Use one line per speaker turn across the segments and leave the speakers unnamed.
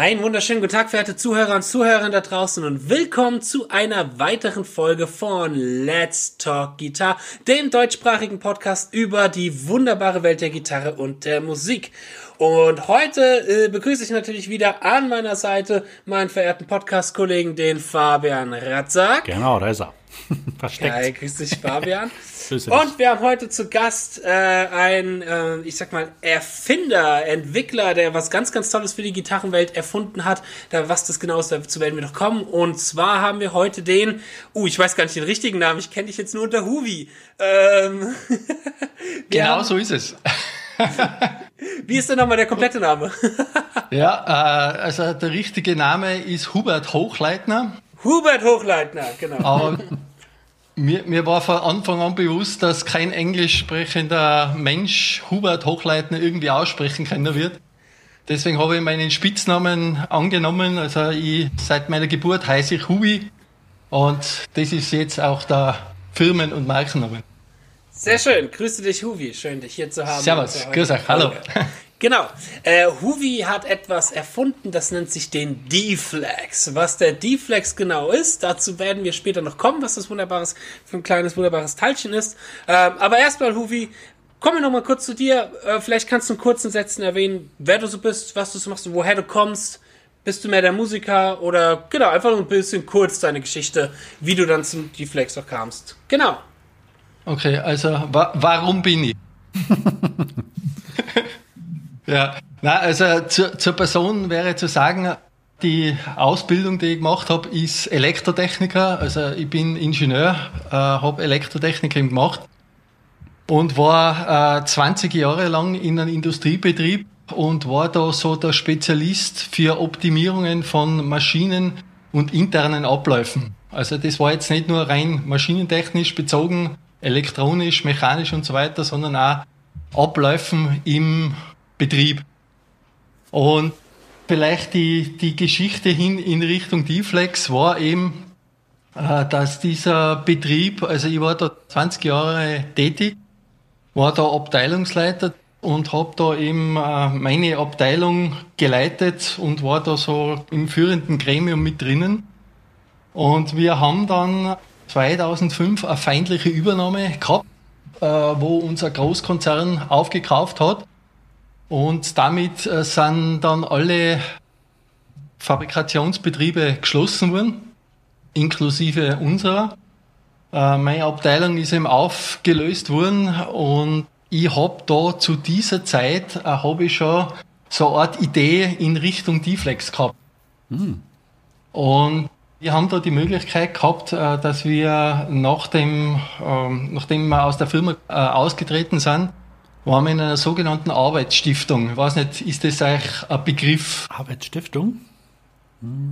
Einen wunderschönen guten Tag, verehrte Zuhörer und Zuhörer da draußen und willkommen zu einer weiteren Folge von Let's Talk Guitar, dem deutschsprachigen Podcast über die wunderbare Welt der Gitarre und der Musik. Und heute äh, begrüße ich natürlich wieder an meiner Seite meinen verehrten Podcast-Kollegen, den Fabian Ratzak.
Genau, da ist er.
Versteckt. Hi, grüß dich, Fabian. Und wir haben heute zu Gast äh, einen, äh, ich sag mal, Erfinder, Entwickler, der was ganz, ganz Tolles für die Gitarrenwelt erfunden hat. Da, was das genau ist, dazu werden wir noch kommen. Und zwar haben wir heute den, uh, ich weiß gar nicht den richtigen Namen, ich kenne dich jetzt nur unter Huvi. Ähm,
genau haben, so ist es.
Wie ist denn nochmal der komplette Name?
ja, äh, also der richtige Name ist Hubert Hochleitner.
Hubert Hochleitner, genau.
Aber mir, mir war von Anfang an bewusst, dass kein englisch sprechender Mensch Hubert Hochleitner irgendwie aussprechen können wird. Deswegen habe ich meinen Spitznamen angenommen. Also ich, seit meiner Geburt heiße ich Hubi und das ist jetzt auch der Firmen- und Markenname.
Sehr schön. Grüße dich, Huvi. Schön, dich hier zu haben.
Servus. Grüß euch. Hallo.
Genau. Äh, Huvi hat etwas erfunden, das nennt sich den D-Flex. Was der D-Flex genau ist, dazu werden wir später noch kommen, was das wunderbares, für ein kleines wunderbares Teilchen ist. Ähm, aber erstmal, Huvi, kommen wir noch mal kurz zu dir. Äh, vielleicht kannst du in kurzen Sätzen erwähnen, wer du so bist, was du so machst, woher du kommst. Bist du mehr der Musiker oder genau, einfach nur ein bisschen kurz deine Geschichte, wie du dann zum D-Flex auch kamst. Genau.
Okay, also wa warum bin ich? Ja, na also zur, zur Person wäre zu sagen, die Ausbildung, die ich gemacht habe, ist Elektrotechniker. Also ich bin Ingenieur, äh, habe Elektrotechniker gemacht und war äh, 20 Jahre lang in einem Industriebetrieb und war da so der Spezialist für Optimierungen von Maschinen und internen Abläufen. Also das war jetzt nicht nur rein maschinentechnisch bezogen, elektronisch, mechanisch und so weiter, sondern auch Abläufen im Betrieb. Und vielleicht die, die Geschichte hin in Richtung D-Flex war eben, äh, dass dieser Betrieb, also ich war da 20 Jahre tätig, war da Abteilungsleiter und habe da eben äh, meine Abteilung geleitet und war da so im führenden Gremium mit drinnen. Und wir haben dann 2005 eine feindliche Übernahme gehabt, äh, wo unser Großkonzern aufgekauft hat. Und damit äh, sind dann alle Fabrikationsbetriebe geschlossen worden, inklusive unserer. Äh, meine Abteilung ist eben aufgelöst worden und ich habe da zu dieser Zeit äh, habe ich schon so eine Art Idee in Richtung D-Flex gehabt. Mhm. Und wir haben da die Möglichkeit gehabt, dass wir nach dem, ähm, nachdem wir aus der Firma ausgetreten sind, waren wir in einer sogenannten Arbeitsstiftung. Ich weiß nicht, ist das euch ein Begriff?
Arbeitsstiftung?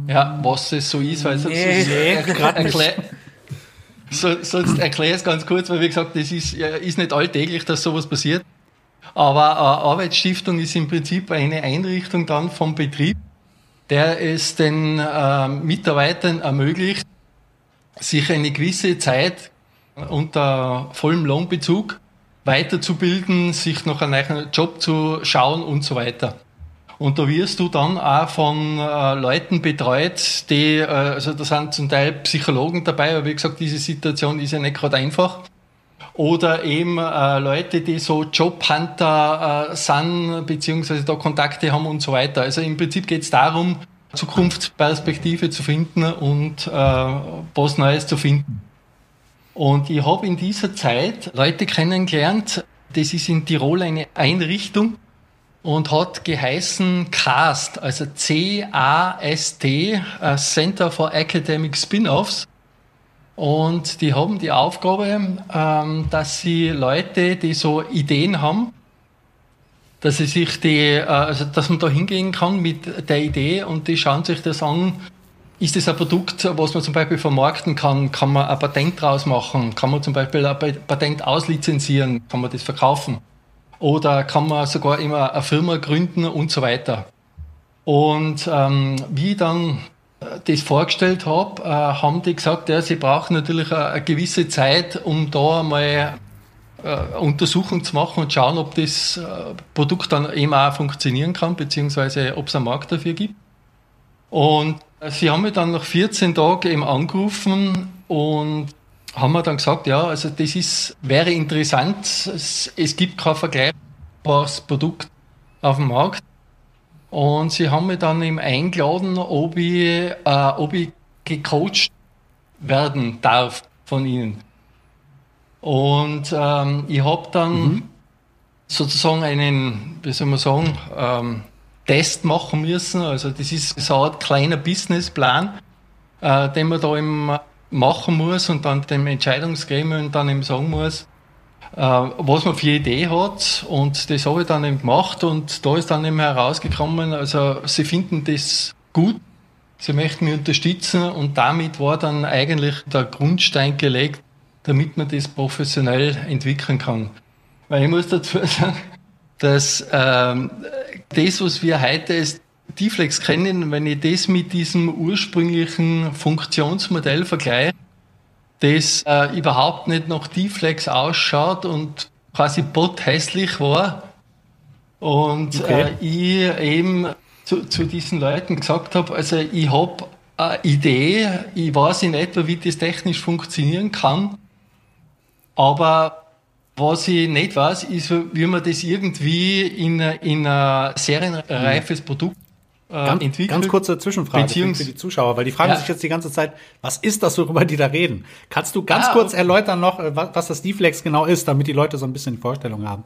Ja, was es so ist, weil nee, so, nee, erklär, so, sonst erkläre ich es ganz kurz, weil wie gesagt, das ist, ist nicht alltäglich, dass sowas passiert. Aber eine Arbeitsstiftung ist im Prinzip eine Einrichtung dann vom Betrieb, der es den äh, Mitarbeitern ermöglicht, sich eine gewisse Zeit unter vollem Lohnbezug weiterzubilden, sich noch einen neuen Job zu schauen und so weiter. Und da wirst du dann auch von äh, Leuten betreut, die, äh, also da sind zum Teil Psychologen dabei, aber wie gesagt, diese Situation ist ja nicht gerade einfach. Oder eben äh, Leute, die so Jobhunter äh, sind, beziehungsweise da Kontakte haben und so weiter. Also im Prinzip geht es darum, Zukunftsperspektive zu finden und äh, was Neues zu finden. Und ich habe in dieser Zeit Leute kennengelernt, das ist in Tirol eine Einrichtung und hat geheißen CAST, also C-A-S-T, äh, Center for Academic Spin-offs. Und die haben die Aufgabe, ähm, dass sie Leute, die so Ideen haben, dass sie sich die, äh, also dass man da hingehen kann mit der Idee und die schauen sich das an, ist es ein Produkt, was man zum Beispiel vermarkten kann? Kann man ein Patent draus machen? Kann man zum Beispiel ein Patent auslizenzieren? Kann man das verkaufen? Oder kann man sogar immer eine Firma gründen und so weiter? Und ähm, wie dann das vorgestellt habe, äh, haben die gesagt, ja, sie brauchen natürlich eine, gewisse Zeit, um da mal äh, eine Untersuchung zu machen und schauen, ob das äh, Produkt dann eben auch funktionieren kann, beziehungsweise ob es einen Markt dafür gibt. Und sie haben mich dann nach 14 Tagen eben angerufen und haben mir dann gesagt, ja, also das ist, wäre interessant. Es, es gibt kein vergleichbares Produkt auf dem Markt. Und sie haben mich dann eben eingeladen, ob ich, äh, ob ich gecoacht werden darf von ihnen. Und ähm, ich habe dann mhm. sozusagen einen, wie soll man sagen, ähm, Test machen müssen. Also das ist so ein kleiner Businessplan, äh, den man da eben machen muss und dann dem Entscheidungsgremium dann eben sagen muss, was man für Idee hat. Und das habe ich dann eben gemacht und da ist dann eben herausgekommen, also sie finden das gut, sie möchten mich unterstützen und damit war dann eigentlich der Grundstein gelegt, damit man das professionell entwickeln kann. Weil ich muss dazu sagen, dass ähm, das, was wir heute als D-Flex kennen, wenn ich das mit diesem ursprünglichen Funktionsmodell vergleiche, das äh, überhaupt nicht nach D-Flex ausschaut und quasi hässlich war und okay. äh, ich eben zu, zu diesen Leuten gesagt habe, also ich habe eine Idee, ich weiß in etwa, wie das technisch funktionieren kann, aber was ich nicht weiß, ist, wie man das irgendwie in, in ein serienreifes Produkt
äh, ganz, entwickelt. Ganz kurze Zwischenfrage für die Zuschauer, weil die fragen ja. sich jetzt die ganze Zeit, was ist das, worüber die da reden? Kannst du ganz ah, kurz okay. erläutern noch, äh, was, das D-Flex genau ist, damit die Leute so ein bisschen Vorstellung haben?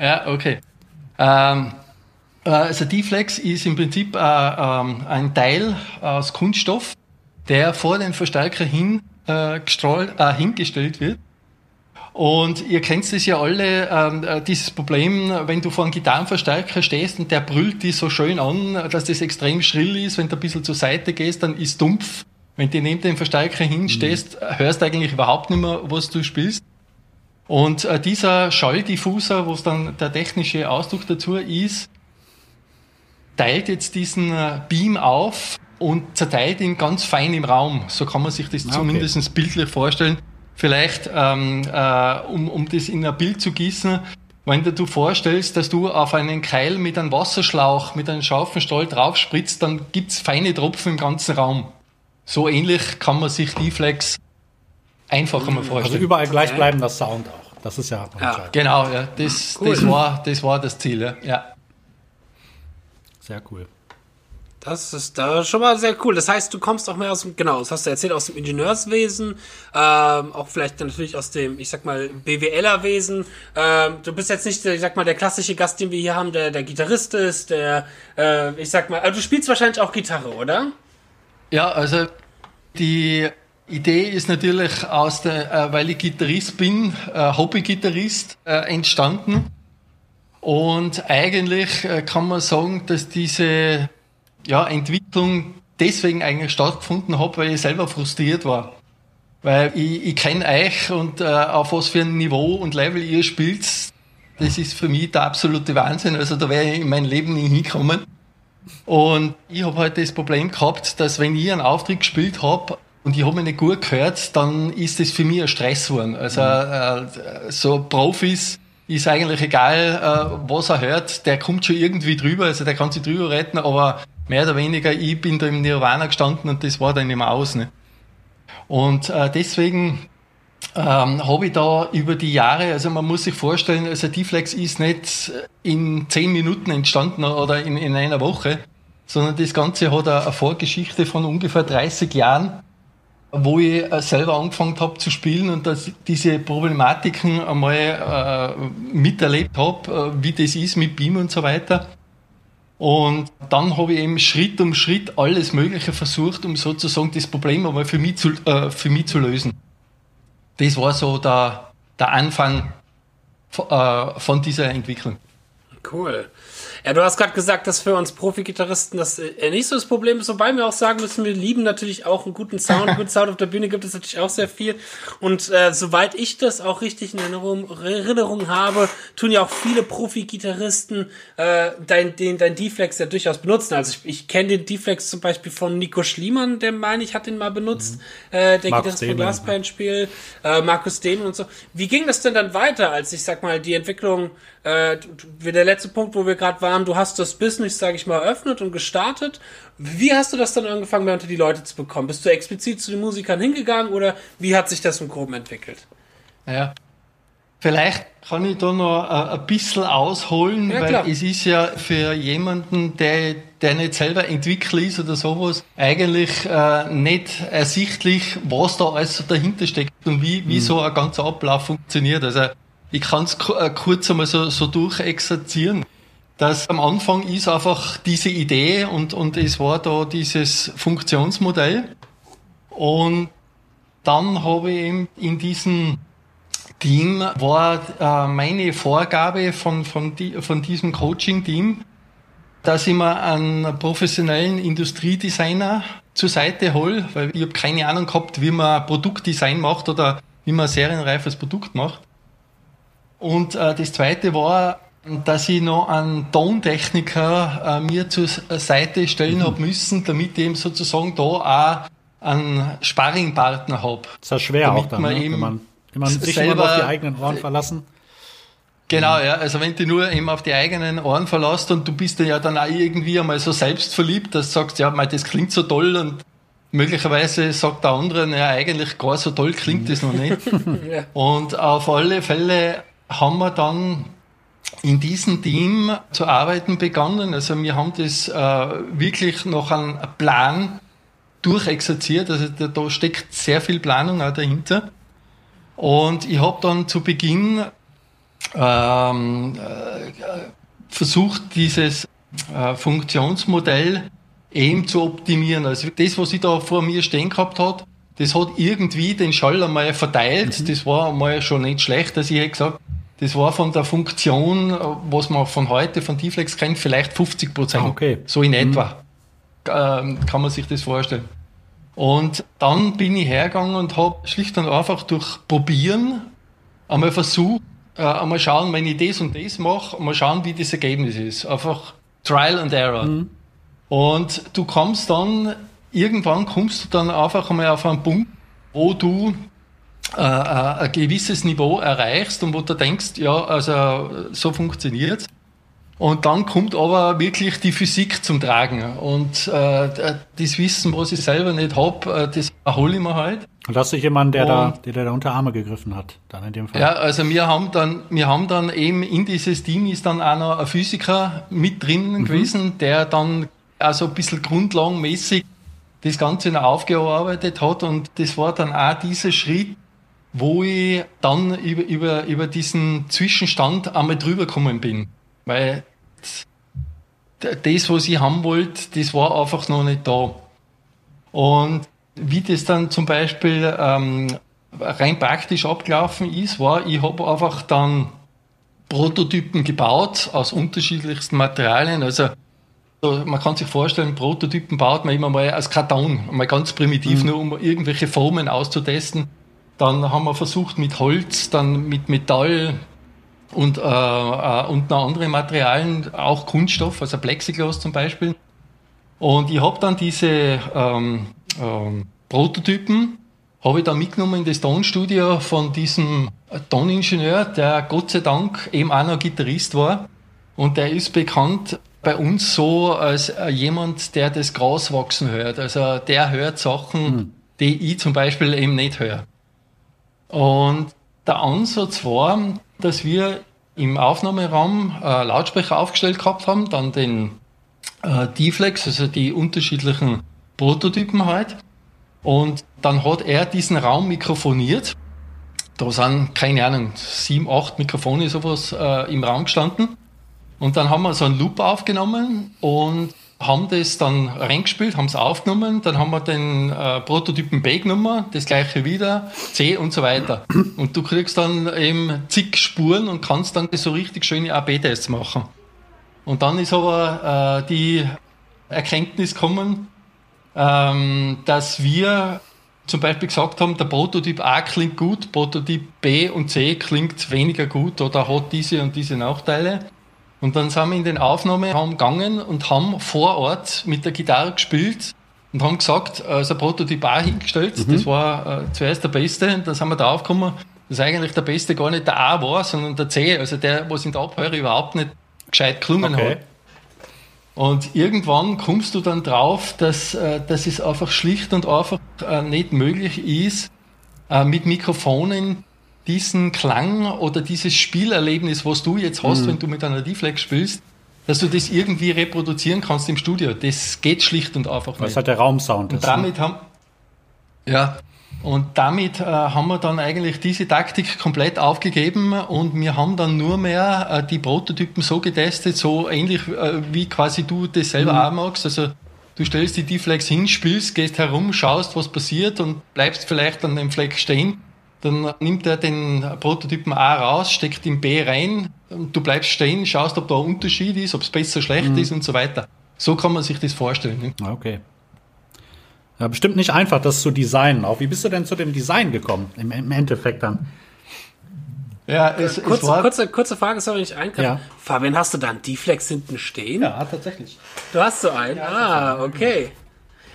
Ja, okay. Ähm, äh, also D-Flex ist im Prinzip äh, ähm, ein Teil aus Kunststoff, der vor den Verstärker hin, äh, gestrahlt, äh, hingestellt wird und ihr kennt es ja alle, ähm, äh, dieses Problem, wenn du vor einem Gitarrenverstärker stehst und der brüllt dich so schön an, dass das extrem schrill ist. Wenn du ein bisschen zur Seite gehst, dann ist dumpf. Wenn du neben dem Verstärker hinstehst, mhm. hörst du eigentlich überhaupt nicht mehr, was du spielst. Und äh, dieser Schalldiffuser, wo es dann der technische Ausdruck dazu ist, teilt jetzt diesen äh, Beam auf und zerteilt ihn ganz fein im Raum. So kann man sich das okay. zumindest bildlich vorstellen. Vielleicht, ähm, äh, um, um das in ein Bild zu gießen, wenn du dir vorstellst, dass du auf einen Keil mit einem Wasserschlauch, mit einem scharfen Stahl drauf spritzt, dann gibt's feine Tropfen im ganzen Raum. So ähnlich kann man sich die Flex einfacher mal vorstellen. Also
überall gleichbleibender Sound auch. Das ist ja,
ja. Genau, ja. Das, cool. das, war, das war das Ziel. Ja.
Sehr cool.
Das ist da schon mal sehr cool. Das heißt, du kommst auch mehr aus dem, genau, das hast du erzählt, aus dem Ingenieurswesen, ähm, auch vielleicht natürlich aus dem, ich sag mal, BWLerwesen. Ähm, du bist jetzt nicht, ich sag mal, der klassische Gast, den wir hier haben, der der Gitarrist ist, der, äh, ich sag mal, also du spielst wahrscheinlich auch Gitarre, oder?
Ja, also die Idee ist natürlich aus der, äh, weil ich Gitarrist bin, äh, Hobby-Gitarrist, äh, entstanden. Und eigentlich äh, kann man sagen, dass diese ja, Entwicklung deswegen eigentlich stattgefunden hat, weil ich selber frustriert war. Weil ich, ich kenne euch und äh, auf was für ein Niveau und Level ihr spielt, das ist für mich der absolute Wahnsinn. Also da wäre ich in mein Leben nie hinkommen. Und ich habe halt das Problem gehabt, dass wenn ich einen Auftritt gespielt habe und ich habe mich nicht gut gehört, dann ist das für mich ein Stress geworden. Also äh, so Profis ist eigentlich egal, äh, was er hört, der kommt schon irgendwie drüber, also der kann sich drüber retten, aber mehr oder weniger, ich bin da im Nirvana gestanden und das war dann immer aus. Ne? Und äh, deswegen ähm, habe ich da über die Jahre, also man muss sich vorstellen, also D-Flex ist nicht in zehn Minuten entstanden oder in, in einer Woche, sondern das Ganze hat eine Vorgeschichte von ungefähr 30 Jahren, wo ich äh, selber angefangen habe zu spielen und dass diese Problematiken einmal äh, miterlebt habe, äh, wie das ist mit Beam und so weiter. Und dann habe ich eben Schritt um Schritt alles Mögliche versucht, um sozusagen das Problem einmal für mich zu, äh, für mich zu lösen. Das war so der, der Anfang äh, von dieser Entwicklung.
Cool. Ja, du hast gerade gesagt, dass für uns Profi-Gitarristen das äh, nicht so das Problem ist, wobei wir auch sagen müssen, wir lieben natürlich auch einen guten Sound. Einen guten Sound auf der Bühne gibt es natürlich auch sehr viel. Und äh, soweit ich das auch richtig in Erinnerung, Erinnerung habe, tun ja auch viele Profi-Gitarristen äh, dein, den, dein D-Flex ja durchaus benutzen. Also ich, ich kenne den D-Flex zum Beispiel von Nico Schliemann, der meine ich hat den mal benutzt, mhm. äh, der Markus Gitarrist von Glaspine-Spiel, äh, Markus Dehmen und so. Wie ging das denn dann weiter, als ich sag mal die Entwicklung, äh, der letzte Punkt, wo wir gerade waren, du hast das Business, sage ich mal, eröffnet und gestartet. Wie hast du das dann angefangen, unter die Leute zu bekommen? Bist du explizit zu den Musikern hingegangen oder wie hat sich das im Groben entwickelt?
Ja, Vielleicht kann ich da noch äh, ein bisschen ausholen, ja, weil klar. es ist ja für jemanden, der, der nicht selber Entwickler ist oder sowas, eigentlich äh, nicht ersichtlich, was da alles dahinter steckt und wie, wie mhm. so ein ganzer Ablauf funktioniert. Also ich kann es äh, kurz einmal so, so durchexerzieren. Dass am Anfang ist einfach diese Idee und, und es war da dieses Funktionsmodell. Und dann habe ich eben in diesen Team war äh, meine Vorgabe von, von, die, von diesem Coaching-Team, dass ich mir einen professionellen Industriedesigner zur Seite hole, weil ich habe keine Ahnung gehabt, wie man Produktdesign macht oder wie man ein serienreifes Produkt macht. Und äh, das zweite war, dass ich noch einen Tontechniker äh, mir zur Seite stellen mhm. habe müssen, damit ich eben sozusagen da auch einen Sparringpartner habe.
Das ist ja schwer
damit
auch dann, man ne? wenn man Immer sich selber, immer auf die eigenen Ohren verlassen.
Genau, ja. Also wenn du nur eben auf die eigenen Ohren verlässt und du bist ja dann auch irgendwie einmal so selbstverliebt, dass du sagst, ja, mein, das klingt so toll und möglicherweise sagt der andere, ja, eigentlich gar so toll klingt das noch nicht. ja. Und auf alle Fälle haben wir dann in diesem Team zu arbeiten begonnen. Also wir haben das äh, wirklich noch einen Plan durchexerziert. Also da, da steckt sehr viel Planung auch dahinter. Und ich habe dann zu Beginn ähm, äh, versucht, dieses äh, Funktionsmodell eben zu optimieren. Also das, was ich da vor mir stehen gehabt hat, das hat irgendwie den Schall einmal verteilt. Mhm. Das war einmal schon nicht schlecht, dass ich gesagt, das war von der Funktion, was man von heute von T-Flex kennt, vielleicht 50 Prozent. Ah, okay. So in etwa. Mhm. Ähm, kann man sich das vorstellen. Und dann bin ich hergegangen und habe schlicht und einfach durch Probieren einmal versucht, äh, einmal schauen, wenn ich das und das mache, einmal schauen, wie das Ergebnis ist. Einfach Trial and Error. Mhm. Und du kommst dann, irgendwann kommst du dann einfach einmal auf einen Punkt, wo du äh, äh ein gewisses Niveau erreichst und wo du denkst, ja, also so funktioniert's. Und dann kommt aber wirklich die Physik zum Tragen. Und äh, das Wissen, was ich selber nicht habe, äh, das erhole ich mir halt.
Und das ist jemand, der, da, der, der da unter Arme gegriffen hat, dann in dem Fall.
Ja, also wir haben dann, wir haben dann eben in dieses Team ist dann auch noch ein Physiker mit drin mhm. gewesen, der dann also ein bisschen grundlagenmäßig das Ganze noch aufgearbeitet hat. Und das war dann auch dieser Schritt, wo ich dann über, über, über diesen Zwischenstand einmal drüber gekommen bin. Weil das, was ich haben wollte, das war einfach noch nicht da. Und wie das dann zum Beispiel ähm, rein praktisch abgelaufen ist, war, ich habe einfach dann Prototypen gebaut aus unterschiedlichsten Materialien. Also man kann sich vorstellen, Prototypen baut man immer mal aus Karton, mal ganz primitiv, mhm. nur um irgendwelche Formen auszutesten. Dann haben wir versucht mit Holz, dann mit Metall, und, äh, äh, und noch andere Materialien, auch Kunststoff, also Plexiglas zum Beispiel. Und ich habe dann diese ähm, ähm, Prototypen habe ich dann mitgenommen in das Tonstudio von diesem Toningenieur, der Gott sei Dank eben auch noch Gitarrist war. Und der ist bekannt bei uns so als äh, jemand, der das Gras wachsen hört. Also der hört Sachen, mhm. die ich zum Beispiel eben nicht höre. Und der Ansatz war, dass wir im Aufnahmeraum äh, Lautsprecher aufgestellt gehabt haben, dann den äh, D-Flex, also die unterschiedlichen Prototypen halt. Und dann hat er diesen Raum mikrofoniert. Da sind, keine Ahnung, sieben, acht Mikrofone sowas äh, im Raum gestanden. Und dann haben wir so einen Loop aufgenommen und haben das dann reingespielt, haben es aufgenommen, dann haben wir den äh, Prototypen B genommen, das gleiche wieder, C und so weiter. Und du kriegst dann eben zig Spuren und kannst dann so richtig schöne AB-Tests machen. Und dann ist aber äh, die Erkenntnis gekommen, ähm, dass wir zum Beispiel gesagt haben, der Prototyp A klingt gut, Prototyp B und C klingt weniger gut oder hat diese und diese Nachteile. Und dann sind wir in den Aufnahmeraum gegangen und haben vor Ort mit der Gitarre gespielt und haben gesagt, also Prototyp A hingestellt, mhm. das war äh, zuerst der Beste, dann sind wir da aufgekommen, dass eigentlich der Beste gar nicht der A war, sondern der C, also der, was in der Abhöre überhaupt nicht gescheit gelungen okay. hat. Und irgendwann kommst du dann drauf, dass, äh, dass es einfach schlicht und einfach äh, nicht möglich ist, äh, mit Mikrofonen diesen Klang oder dieses Spielerlebnis, was du jetzt hast, mhm. wenn du mit einer D-Flex spielst, dass du das irgendwie reproduzieren kannst im Studio. Das geht schlicht und einfach
nicht. Das hat der Raumsound.
Und damit ne? haben, ja, und damit äh, haben wir dann eigentlich diese Taktik komplett aufgegeben und wir haben dann nur mehr äh, die Prototypen so getestet, so ähnlich äh, wie quasi du das selber mhm. auch magst. Also du stellst die D-Flex hin, spielst, gehst herum, schaust, was passiert und bleibst vielleicht an dem Fleck stehen. Dann nimmt er den Prototypen A raus, steckt ihn B rein, du bleibst stehen, schaust, ob da ein Unterschied ist, ob es besser, schlecht mhm. ist und so weiter. So kann man sich das vorstellen.
Ne? Okay. Ja, bestimmt nicht einfach, das zu designen. Auch wie bist du denn zu dem Design gekommen, im, im Endeffekt dann?
Ja, es, kurze, es war kurze, kurze Frage, sorry, ich einkaufen. Ja. Fabian, hast du da einen D-Flex hinten stehen?
Ja, tatsächlich.
Du hast so einen? Ja, ah, okay.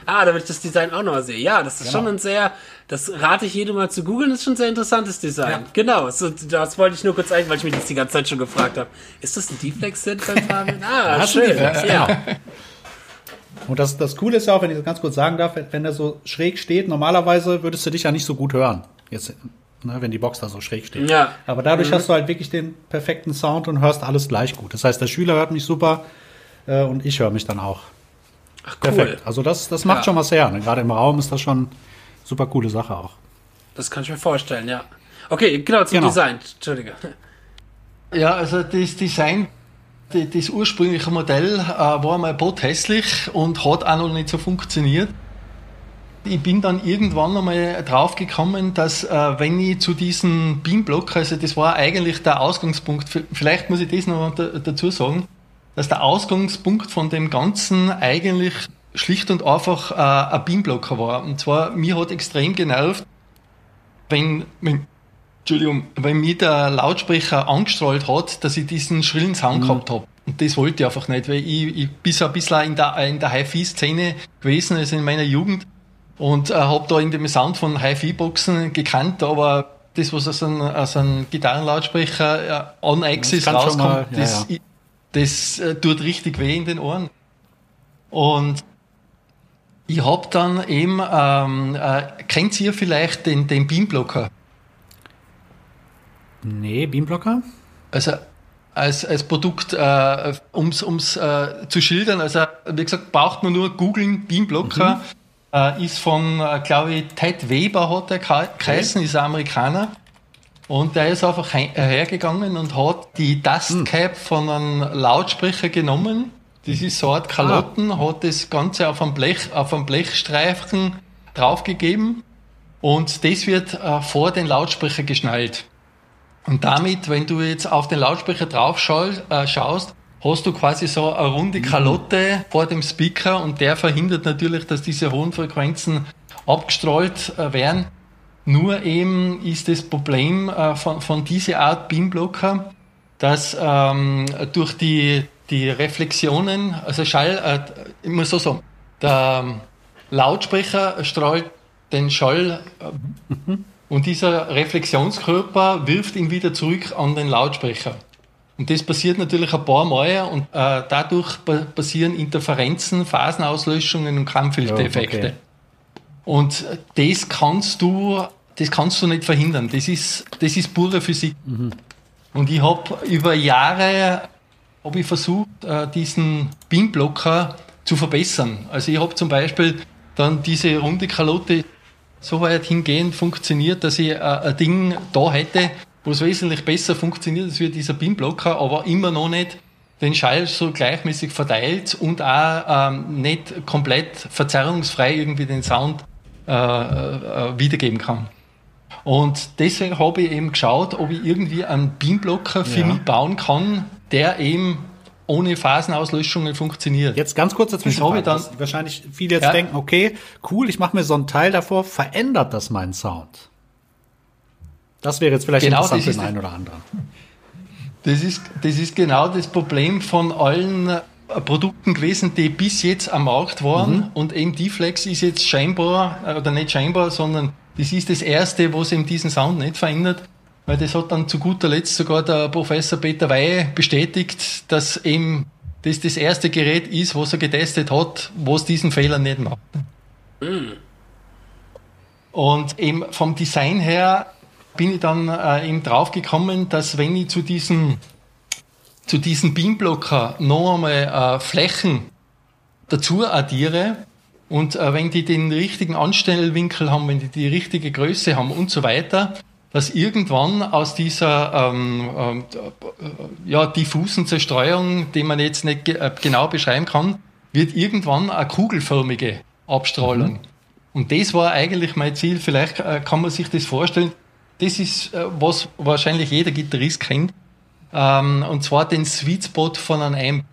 Ah, damit ich das Design auch noch sehe. Ja, das ist genau. schon ein sehr, das rate ich jedem mal zu googeln, das ist schon ein sehr interessantes Design. Ja. Genau, so, das wollte ich nur kurz ein, weil ich mich das die ganze Zeit schon gefragt habe. Ist das ein D-Flex-Set beim Fabian? Ah, schön. Ja, ja.
Und das, das Coole ist ja auch, wenn ich das ganz kurz sagen darf, wenn er so schräg steht, normalerweise würdest du dich ja nicht so gut hören. Jetzt, ne, wenn die Box da so schräg steht. Ja. Aber dadurch mhm. hast du halt wirklich den perfekten Sound und hörst alles gleich gut. Das heißt, der Schüler hört mich super äh, und ich höre mich dann auch. Ach, cool. Perfekt. Also das, das macht ja. schon was her. Ne? Gerade im Raum ist das schon super coole Sache auch.
Das kann ich mir vorstellen, ja. Okay, genau, zum genau. Design. Entschuldige.
Ja, also das Design das ursprüngliche Modell äh, war mal hässlich und hat auch noch nicht so funktioniert. Ich bin dann irgendwann einmal drauf gekommen, dass äh, wenn ich zu diesem Beamblock, also das war eigentlich der Ausgangspunkt, vielleicht muss ich das noch dazu sagen, dass der Ausgangspunkt von dem Ganzen eigentlich schlicht und einfach äh, ein Beamblocker war. Und zwar, mir hat extrem genervt, wenn, wenn Entschuldigung, wenn mir der Lautsprecher angestrahlt hat, dass ich diesen schrillen Sound mhm. gehabt habe. Und das wollte ich einfach nicht, weil ich, ich bin so ein bisschen in der, in der Hi-Fi-Szene gewesen, also in meiner Jugend. Und äh, habe da in dem Sound von Hi-Fi-Boxen gekannt, aber das, was aus einem, aus einem Gitarrenlautsprecher äh, on Axis rauskommt, mal, ja, das, ja. das äh, tut richtig weh in den Ohren. Und ich habe dann eben, ähm, äh, kennt ihr vielleicht den, den Beamblocker?
Nee, Beamblocker?
Also als, als Produkt, äh, um es äh, zu schildern, also wie gesagt, braucht man nur googeln, Beamblocker. Mhm. Äh, ist von, äh, glaube ich, Ted Weber hat der geheißen, okay. ist ein Amerikaner. Und der ist einfach hergegangen und hat die Dustcap mhm. von einem Lautsprecher genommen. Das ist so eine Art Kalotten, ah. hat das Ganze auf einem Blech, auf einem Blechstreifen draufgegeben und das wird äh, vor den Lautsprecher geschnallt. Und damit, wenn du jetzt auf den Lautsprecher drauf äh, schaust, hast du quasi so eine runde Kalotte vor dem Speaker und der verhindert natürlich, dass diese hohen Frequenzen abgestrahlt äh, werden. Nur eben ist das Problem äh, von, von dieser Art Beamblocker, dass ähm, durch die, die Reflexionen, also Schall, äh, ich muss so sagen, der Lautsprecher strahlt den Schall äh, und dieser Reflexionskörper wirft ihn wieder zurück an den Lautsprecher. Und das passiert natürlich ein paar Mal und äh, dadurch passieren Interferenzen, Phasenauslöschungen und Kampffiltereffekte. Ja, okay. Und das kannst du, das kannst du nicht verhindern. Das ist, das ist pure Physik. Mhm. Und ich habe über Jahre hab ich versucht, äh, diesen Beamblocker zu verbessern. Also ich habe zum Beispiel dann diese runde Kalotte so weit hingehend funktioniert, dass ich äh, ein Ding da hätte, wo es wesentlich besser funktioniert als wie dieser Beamblocker, aber immer noch nicht den Schall so gleichmäßig verteilt und auch ähm, nicht komplett verzerrungsfrei irgendwie den Sound äh, äh, wiedergeben kann. Und deswegen habe ich eben geschaut, ob ich irgendwie einen Beamblocker für ja. mich bauen kann, der eben ohne Phasenauslöschungen funktioniert.
Jetzt ganz kurz dazwischen. Dann, wahrscheinlich viele jetzt ja. denken, okay, cool, ich mache mir so ein Teil davor, verändert das meinen Sound? Das wäre jetzt vielleicht genau, interessant für den einen oder anderen.
Das ist, das ist genau das Problem von allen äh, Produkten gewesen, die bis jetzt am Markt waren. Mhm. Und eben D-Flex ist jetzt scheinbar, äh, oder nicht scheinbar, sondern das ist das erste, was eben diesen Sound nicht verändert. Weil das hat dann zu guter Letzt sogar der Professor Peter Weihe bestätigt, dass eben das das erste Gerät ist, was er getestet hat, was diesen Fehler nicht macht. Mm. Und eben vom Design her bin ich dann äh, eben draufgekommen, dass wenn ich zu diesem zu diesem Beamblocker noch einmal äh, Flächen dazu addiere und äh, wenn die den richtigen Anstellwinkel haben, wenn die die richtige Größe haben und so weiter, dass irgendwann aus dieser ähm, äh, ja, diffusen Zerstreuung, die man jetzt nicht ge äh, genau beschreiben kann, wird irgendwann eine kugelförmige Abstrahlung. Mhm. Und das war eigentlich mein Ziel. Vielleicht äh, kann man sich das vorstellen. Das ist, äh, was wahrscheinlich jeder Gitarrist kennt. Ähm, und zwar den Sweet Spot von einem Amp.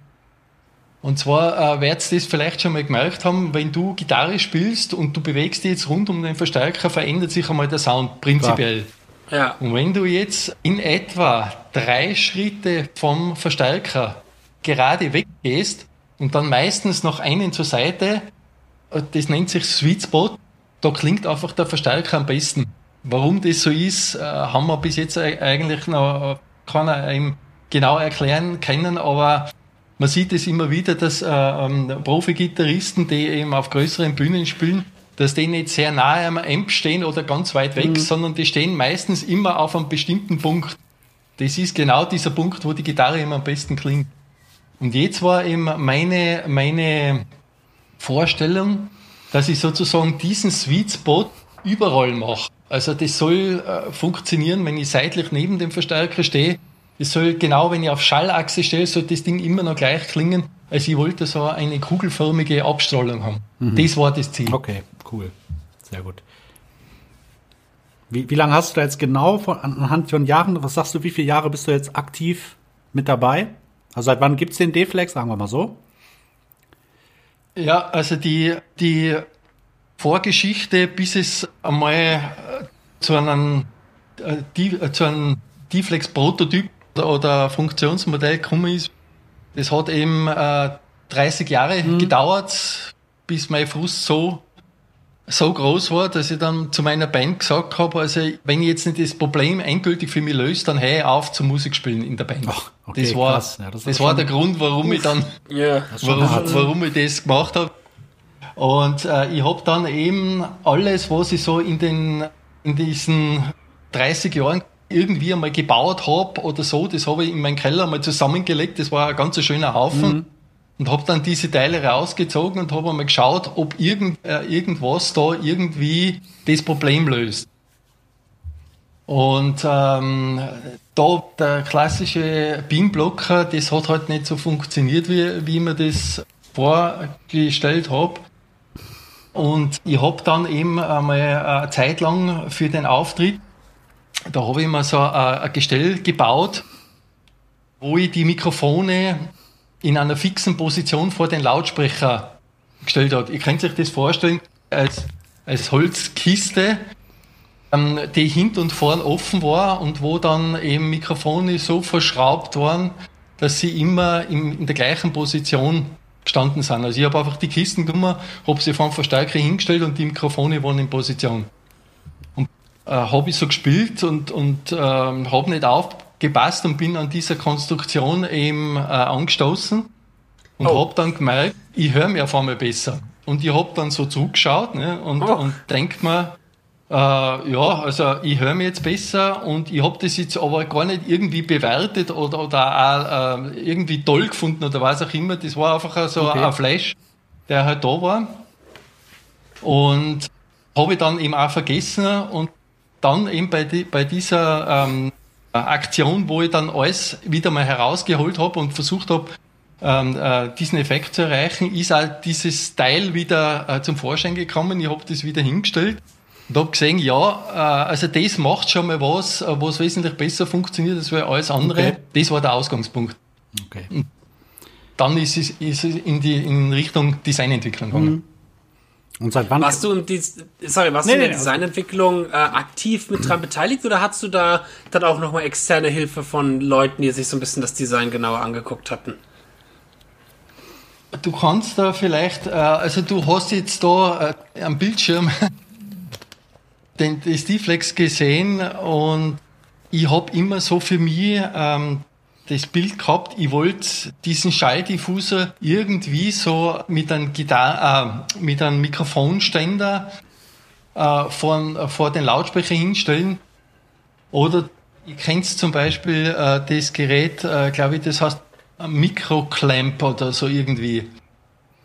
Und zwar äh, werdet ihr das vielleicht schon mal gemerkt haben, wenn du Gitarre spielst und du bewegst dich jetzt rund um den Verstärker, verändert sich einmal der Sound prinzipiell. Ja. Und wenn du jetzt in etwa drei Schritte vom Verstärker gerade weggehst und dann meistens noch einen zur Seite, das nennt sich Sweet Spot. Da klingt einfach der Verstärker am besten. Warum das so ist, äh, haben wir bis jetzt eigentlich noch keiner eben genau erklären können, aber man sieht es immer wieder, dass äh, ähm, Profi-Gitarristen, die eben auf größeren Bühnen spielen, dass die nicht sehr nahe am Amp stehen oder ganz weit weg, mhm. sondern die stehen meistens immer auf einem bestimmten Punkt. Das ist genau dieser Punkt, wo die Gitarre immer am besten klingt. Und jetzt war eben meine, meine Vorstellung, dass ich sozusagen diesen Sweet Spot überall mache. Also das soll äh, funktionieren, wenn ich seitlich neben dem Verstärker stehe. Es soll genau, wenn ich auf Schallachse stehe, soll das Ding immer noch gleich klingen. Also ich wollte so eine kugelförmige Abstrahlung haben. Mhm. Das war das Ziel.
Okay, cool. Sehr gut. Wie, wie lange hast du da jetzt genau von, anhand von Jahren, was sagst du, wie viele Jahre bist du jetzt aktiv mit dabei? Also seit wann gibt es den D-Flex, sagen wir mal so?
Ja, also die, die Vorgeschichte, bis es einmal äh, zu einem, äh, äh, zu einem D-Flex-Prototyp oder Funktionsmodell gekommen ist, das hat eben äh, 30 Jahre mhm. gedauert, bis mein Frust so so groß war, dass ich dann zu meiner Band gesagt habe, also wenn ich jetzt nicht das Problem endgültig für mich löse, dann hör ich auf zum Musik spielen in der Band. Ach, okay, das war, ja, das, das war der Grund, warum Uff. ich dann, ja, warum, warum ich das gemacht habe. Und äh, ich habe dann eben alles, was ich so in den in diesen 30 Jahren irgendwie einmal gebaut habe oder so, das habe ich in meinen Keller mal zusammengelegt. Das war ein ganz schöner Haufen. Mhm und habe dann diese Teile rausgezogen und habe mal geschaut, ob irgend, äh, irgendwas da irgendwie das Problem löst. Und ähm, da der klassische Beamblocker, das hat halt nicht so funktioniert, wie, wie ich mir das vorgestellt habe. Und ich habe dann eben einmal eine Zeit lang für den Auftritt, da habe ich mir so ein Gestell gebaut, wo ich die Mikrofone in einer fixen Position vor den Lautsprecher gestellt hat. Ihr könnt sich das vorstellen als, als Holzkiste, ähm, die hinten und vorn offen war und wo dann eben Mikrofone so verschraubt waren, dass sie immer in, in der gleichen Position gestanden sind. Also ich habe einfach die Kisten genommen, habe sie vor dem Verstärker hingestellt und die Mikrofone waren in Position. Und äh, habe ich so gespielt und, und äh, habe nicht auf, gepasst und bin an dieser Konstruktion eben äh, angestoßen und oh. habe dann gemerkt, ich höre mir auf einmal besser. Und ich habe dann so zugeschaut ne, und, oh. und denke mir, äh, ja, also ich höre mir jetzt besser und ich habe das jetzt aber gar nicht irgendwie bewertet oder, oder auch, äh, irgendwie toll gefunden oder was auch immer. Das war einfach so okay. ein Flash, der halt da war. Und habe ich dann eben auch vergessen und dann eben bei, die, bei dieser ähm, Aktion, wo ich dann alles wieder mal herausgeholt habe und versucht habe, ähm, äh, diesen Effekt zu erreichen, ist auch dieses Teil wieder äh, zum Vorschein gekommen. Ich habe das wieder hingestellt und habe gesehen, ja, äh, also das macht schon mal was, äh, was wesentlich besser funktioniert als alles andere. Okay. Das war der Ausgangspunkt. Okay. Und dann ist es, ist es in die in Richtung Designentwicklung gegangen. Mhm.
Und seit wann? Warst du in, die, sorry, warst nee, du in der nee, Designentwicklung äh, aktiv mit dran beteiligt oder hast du da dann auch nochmal externe Hilfe von Leuten, die sich so ein bisschen das Design genauer angeguckt hatten?
Du kannst da vielleicht, äh, also du hast jetzt da äh, am Bildschirm den, das D-Flex gesehen und ich habe immer so für mich ähm, das Bild gehabt, ich wollte diesen Schalldiffuser irgendwie so mit einem, Gitar äh, mit einem Mikrofonständer äh, vor, vor den Lautsprecher hinstellen. Oder ihr kennt zum Beispiel äh, das Gerät, äh, glaube ich, das heißt Mikroclamp oder so irgendwie.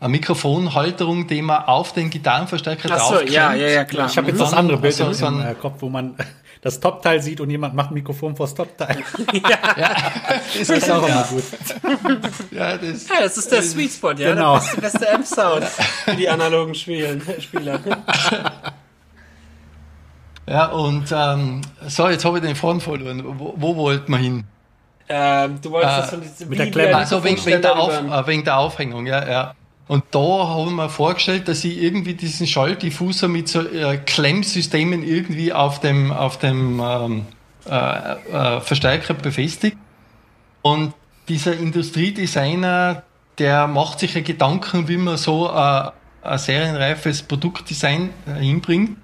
Eine Mikrofonhalterung, die man auf den Gitarrenverstärker
Ach so, ja, ja, ja, klar.
Ich habe jetzt das andere Bild also, so im Kopf, wo man das Top-Teil sieht und jemand macht ein Mikrofon vors Top-Teil. ja. ja.
Das ist auch immer gut. ja, das, ja, das ist der Sweet Spot, ja. Genau. Der beste, beste Amp-Sound für die analogen Spielen, Spieler.
ja, und ähm, so, jetzt habe ich den Faden verloren. Wo, wo wollten wir hin?
Ähm, du wolltest äh, das von
Mit der Klemme. Also wegen, wegen, der Auf, äh, wegen der Aufhängung, ja, ja. Und da haben wir vorgestellt, dass ich irgendwie diesen Schalldiffuser mit so äh, Klemmsystemen irgendwie auf dem, auf dem ähm, äh, äh, Verstärker befestigt. Und dieser Industriedesigner, der macht sich ja Gedanken, wie man so äh, ein serienreifes Produktdesign hinbringt.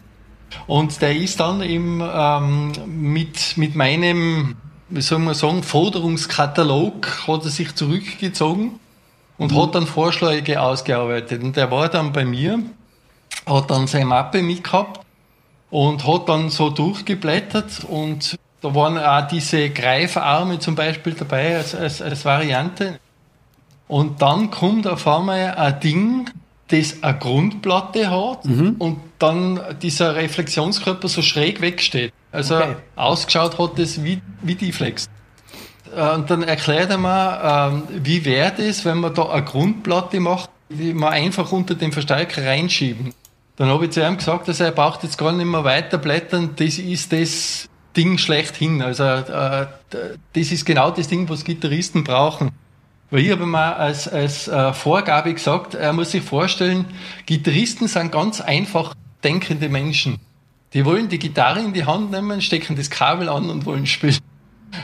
Und der ist dann eben ähm, mit, mit meinem, wie soll man sagen, Forderungskatalog hat er sich zurückgezogen und mhm. hat dann Vorschläge ausgearbeitet. Und der war dann bei mir, hat dann seine Mappe mitgehabt und hat dann so durchgeblättert und da waren auch diese Greifarme zum Beispiel dabei als, als, als Variante. Und dann kommt auf einmal ein Ding, das eine Grundplatte hat mhm. und dann dieser Reflexionskörper so schräg wegsteht. Also okay. ausgeschaut hat das wie, wie die Flex. Äh, und dann erklärt er mir, ähm, wie wäre das, wenn man da eine Grundplatte macht, die man einfach unter den Verstärker reinschieben. Dann habe ich zu ihm gesagt, dass er braucht jetzt gar nicht mehr weiter blättern, das ist das Ding schlechthin. Also äh, das ist genau das Ding, was Gitarristen brauchen. Weil ich habe mal als, als äh, Vorgabe gesagt, er muss sich vorstellen, Gitarristen sind ganz einfach denkende Menschen. Die wollen die Gitarre in die Hand nehmen, stecken das Kabel an und wollen spielen.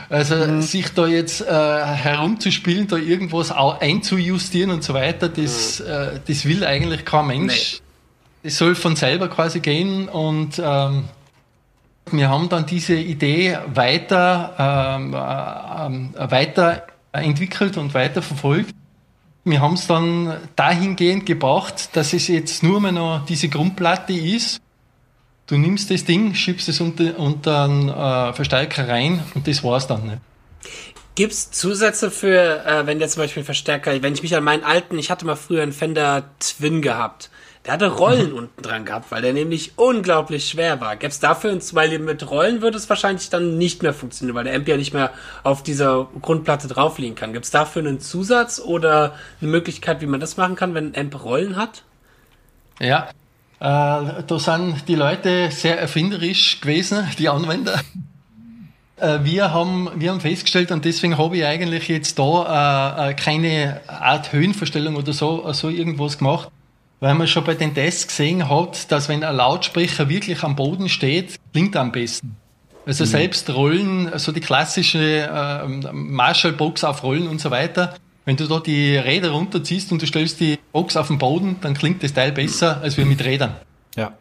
Also mhm. sich da jetzt äh, herumzuspielen, da irgendwas einzujustieren und so weiter, das, mhm. äh, das will eigentlich kein Mensch. Nee. Das soll von selber quasi gehen und ähm, wir haben dann diese Idee weiter, ähm, äh, weiter entwickelt und weiter verfolgt. Wir haben es dann dahingehend gebracht, dass es jetzt nur mehr noch diese Grundplatte ist Du nimmst das Ding, schiebst es unter, unter einen äh, Verstärker rein und das war's dann. Ne?
Gibt es Zusätze für, äh, wenn der zum Beispiel Verstärker, wenn ich mich an meinen alten, ich hatte mal früher einen Fender Twin gehabt, der hatte Rollen mhm. unten dran gehabt, weil der nämlich unglaublich schwer war. Gäbe es dafür, weil mit Rollen würde es wahrscheinlich dann nicht mehr funktionieren, weil der Amp ja nicht mehr auf dieser Grundplatte drauf liegen kann. Gibt es dafür einen Zusatz oder eine Möglichkeit, wie man das machen kann, wenn ein Amp Rollen hat?
Ja, da sind die Leute sehr erfinderisch gewesen, die Anwender. Äh, wir haben, wir haben festgestellt, und deswegen habe ich eigentlich jetzt da äh, äh, keine Art Höhenverstellung oder so, so irgendwas gemacht, weil man schon bei den Tests gesehen hat, dass wenn ein Lautsprecher wirklich am Boden steht, klingt er am besten. Also mhm. selbst Rollen, also die klassische äh, Marshall-Box auf Rollen und so weiter, wenn du da die Räder runterziehst und du stellst die Box auf den Boden, dann klingt das Teil besser als wir mit Rädern.
Ja.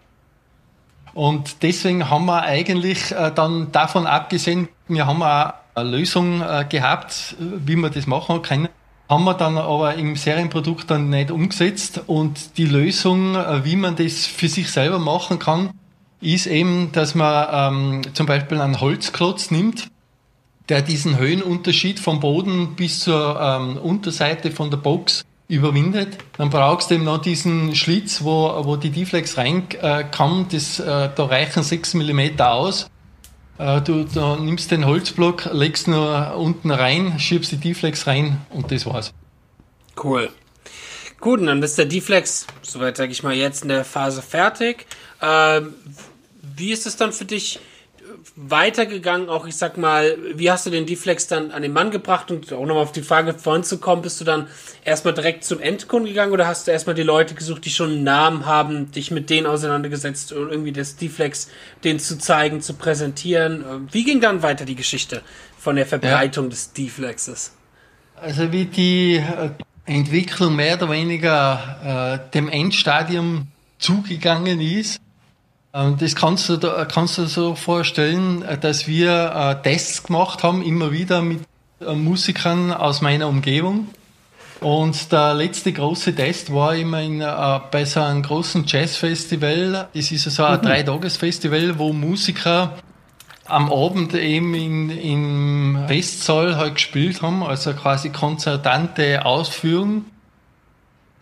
Und deswegen haben wir eigentlich äh, dann davon abgesehen, wir haben auch eine Lösung äh, gehabt, wie wir das machen können. Haben wir dann aber im Serienprodukt dann nicht umgesetzt und die Lösung, äh, wie man das für sich selber machen kann, ist eben, dass man ähm, zum Beispiel einen Holzklotz nimmt der diesen Höhenunterschied vom Boden bis zur ähm, Unterseite von der Box überwindet. Dann brauchst du eben noch diesen Schlitz, wo, wo die D-Flex rein äh. Das, äh, da reichen 6 mm aus. Äh, du nimmst den Holzblock, legst nur unten rein, schiebst die D-Flex rein und das war's.
Cool. Gut, und dann ist der D-Flex, soweit sage ich mal, jetzt in der Phase fertig. Ähm, wie ist es dann für dich? Weitergegangen, auch ich sag mal, wie hast du den Deflex dann an den Mann gebracht und auch nochmal auf die Frage vorhin zu kommen, bist du dann erstmal direkt zum Endkunden gegangen oder hast du erstmal die Leute gesucht, die schon einen Namen haben, dich mit denen auseinandergesetzt und irgendwie das Deflex denen zu zeigen, zu präsentieren? Wie ging dann weiter die Geschichte von der Verbreitung ja. des Deflexes?
Also wie die äh, Entwicklung mehr oder weniger äh, dem Endstadium zugegangen ist, Ähm, das kannst du, kannst du so vorstellen, dass wir äh, Tests gemacht haben, immer wieder mit äh, Musikern aus meiner Umgebung. Und der letzte große Test war immer in, äh, bei so einem großen Jazzfestival. Das ist so ein mhm. Dreitagesfestival, wo Musiker am Abend eben in, im Festsaal halt gespielt haben, also quasi konzertante Ausführungen.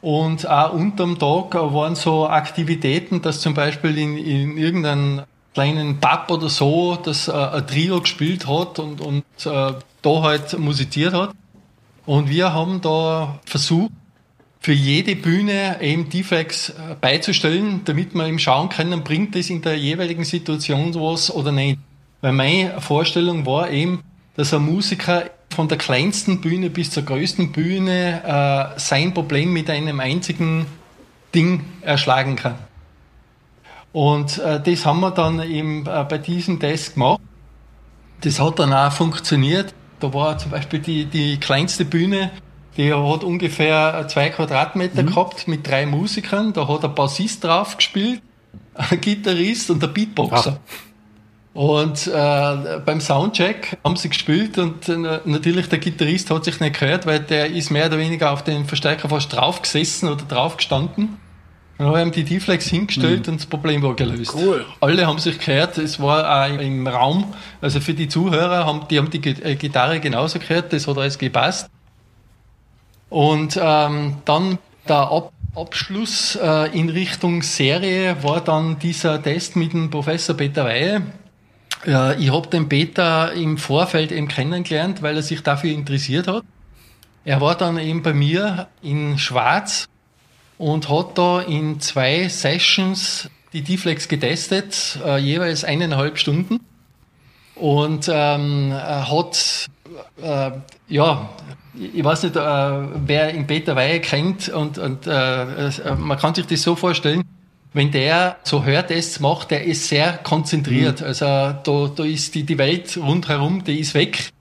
Und auch unterm Tag waren so Aktivitäten, dass zum Beispiel in, in irgendeinem kleinen Pub oder so, dass äh, ein Trio gespielt hat und, und äh, da halt musiziert hat. Und wir haben da versucht, für jede Bühne eben Defects äh, beizustellen, damit wir eben schauen können, bringt das in der jeweiligen Situation was oder nicht. Weil meine Vorstellung war eben, dass ein Musiker von der kleinsten Bühne bis zur größten Bühne äh, sein Problem mit einem einzigen Ding erschlagen kann. Und äh, das haben wir dann eben äh, bei diesem Test gemacht. Das hat dann auch funktioniert. Da war zum Beispiel die, die kleinste Bühne, die hat ungefähr zwei Quadratmeter mhm. gehabt mit drei Musikern. Da hat ein Bassist drauf gespielt, ein Gitarrist und ein Beatboxer. Ach. Und äh, beim Soundcheck haben sie gespielt und äh, natürlich der Gitarrist hat sich nicht gehört, weil der ist mehr oder weniger auf den Verstärker fast drauf gesessen oder drauf gestanden. Dann haben die D-Flex hingestellt mhm. und das Problem war gelöst. Cool. Alle haben sich gehört, es war auch im Raum, also für die Zuhörer, haben, die haben die äh, Gitarre genauso gehört, das hat alles gepasst. Und ähm, dann der Ab Abschluss äh, in Richtung Serie war dann dieser Test mit dem Professor Peter Weihe, äh, ich habe den Peter im Vorfeld eben kennengelernt, weil er sich dafür interessiert hat. Er war dann eben bei mir in Schwarz und hat da in zwei Sessions die D-Flex getestet, äh, jeweils eineinhalb Stunden. Und ähm, hat, äh, ja, ich weiß nicht, äh, wer in Peter Weihe kennt und, und äh, äh, man kann sich das so vorstellen, wenn der so Hörtests macht, der ist sehr konzentriert. Mhm. Also da, da ist die, die Welt rundherum, die ist weg.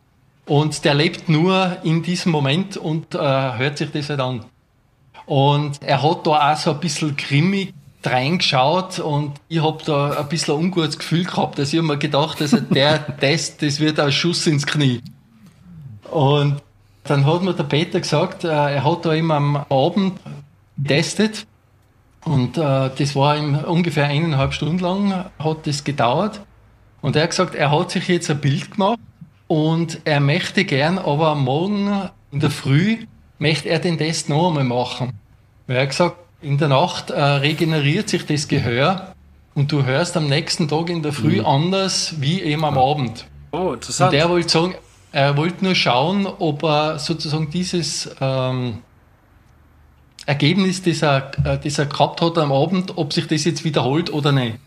Und der lebt nur in diesem Moment und äh, hört sich das halt an. Und er hat da auch so ein bisschen grimmig reingeschaut und ich habe da ein bisschen ein ungutes Gefühl gehabt. Also ich habe mir gedacht, also der Test, das wird ein Schuss ins Knie. Und dann hat mir der Peter gesagt, äh, er hat da immer am Abend getestet und äh, das war ihm ungefähr eineinhalb Stunden lang, hat das gedauert. Und er hat gesagt, er hat sich jetzt ein Bild gemacht und er möchte gern, aber morgen in der Früh möchte er den Test noch einmal machen. Weil er hat gesagt, in der Nacht äh, regeneriert sich das Gehör und du hörst am nächsten Tag in der Früh mhm. anders wie eben am Abend. Oh, interessant. Und er wollte sagen, er wollte nur schauen, ob er sozusagen dieses ähm, Ergebnis, das er, äh, das er gehabt hat am Abend, ob sich das jetzt wiederholt oder nicht.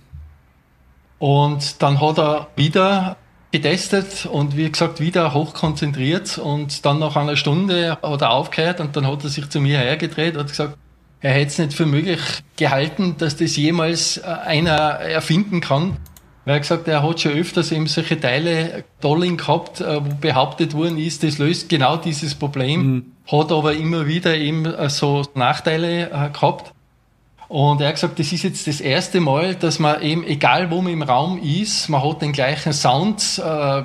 Und dann hat er wieder getestet und wie gesagt wieder hochkonzentriert und dann nach einer Stunde hat er aufgehört und dann hat er sich zu mir hergedreht und gesagt, er hätte es nicht für möglich gehalten, dass das jemals äh, einer erfinden kann. Weil er gesagt, er hat schon öfters eben solche Teile Dolling gehabt, äh, wo behauptet worden ist, das löst genau dieses Problem. Mhm hat aber immer wieder eben äh, so Nachteile äh, gehabt. Und er hat gesagt, das ist jetzt das erste Mal, dass man eben, egal wo man im Raum ist, man hat den gleichen Sound, äh,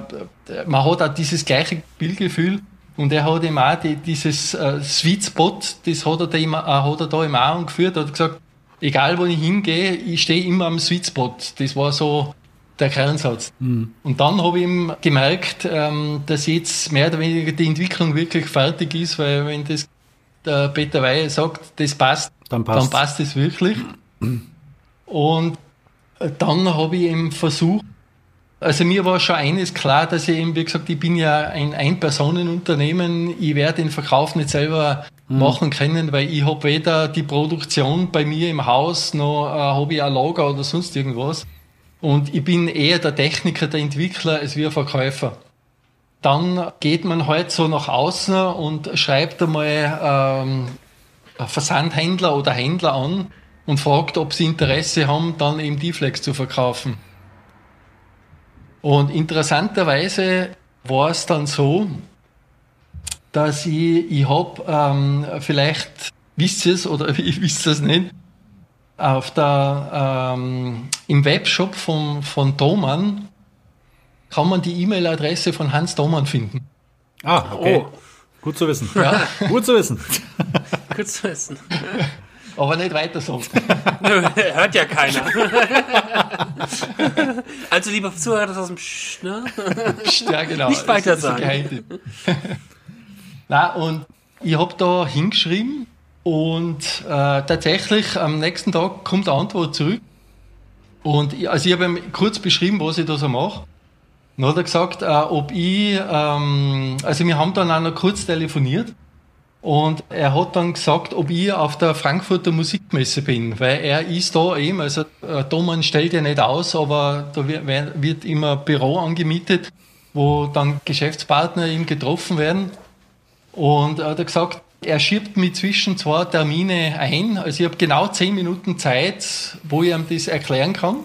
man hat auch dieses gleiche Bildgefühl. Und er hat eben auch die, dieses Sweet Spot, das hat er, da immer, hat er da im Augen geführt, hat gesagt, egal wo ich hingehe, ich stehe immer am Sweet Spot. Das war so der Kernsatz. Mhm. Und dann habe ich ihm gemerkt, ähm, dass jetzt mehr oder weniger die Entwicklung wirklich fertig ist, weil wenn das der Peter Weihe sagt, das passt, dann passt, dann passt es wirklich. Und dann habe ich ihm versucht, also mir war schon eines klar, dass ich eben, wie gesagt, ich bin ja ein Ein-Personen-Unternehmen, ich werde den Verkauf nicht selber mhm. machen können, weil ich habe weder die Produktion bei mir im Haus, noch äh, habe ich ein Lager oder sonst irgendwas. Und ich bin eher der Techniker, der Entwickler als wir Verkäufer. Dann geht man halt so nach außen und schreibt einmal ähm, Versandhändler oder Händler an und fragt, ob sie Interesse haben, dann eben die Flex zu verkaufen. Und interessanterweise war es dann so, dass ich, ich habe, ähm, vielleicht wisst ihr es oder ich wisst es nicht, auf der, ähm, im Webshop von, von Thomann kann man die E-Mail-Adresse von Hans Thomann finden.
Ah, okay. Oh. Gut zu wissen. Ja. Gut zu wissen.
Gut zu wissen.
Aber nicht weiter so.
Hört ja keiner. also, lieber Zuhörer, das aus dem Psch, ne?
Psch, ja, genau.
Nicht weiter sagen.
Na, und ich habe da hingeschrieben und äh, tatsächlich am nächsten Tag kommt eine Antwort zurück. Und ich, also ich habe ihm kurz beschrieben, was ich da so mache. Dann hat er gesagt, äh, ob ich, ähm, also wir haben dann auch noch kurz telefoniert und er hat dann gesagt, ob ich auf der Frankfurter Musikmesse bin, weil er ist da eben, also äh, Thomann stellt ja nicht aus, aber da wird immer Büro angemietet, wo dann Geschäftspartner ihm getroffen werden. Und er hat gesagt, er schiebt mich zwischen zwei Termine ein. Also ich habe genau zehn Minuten Zeit, wo ich ihm das erklären kann.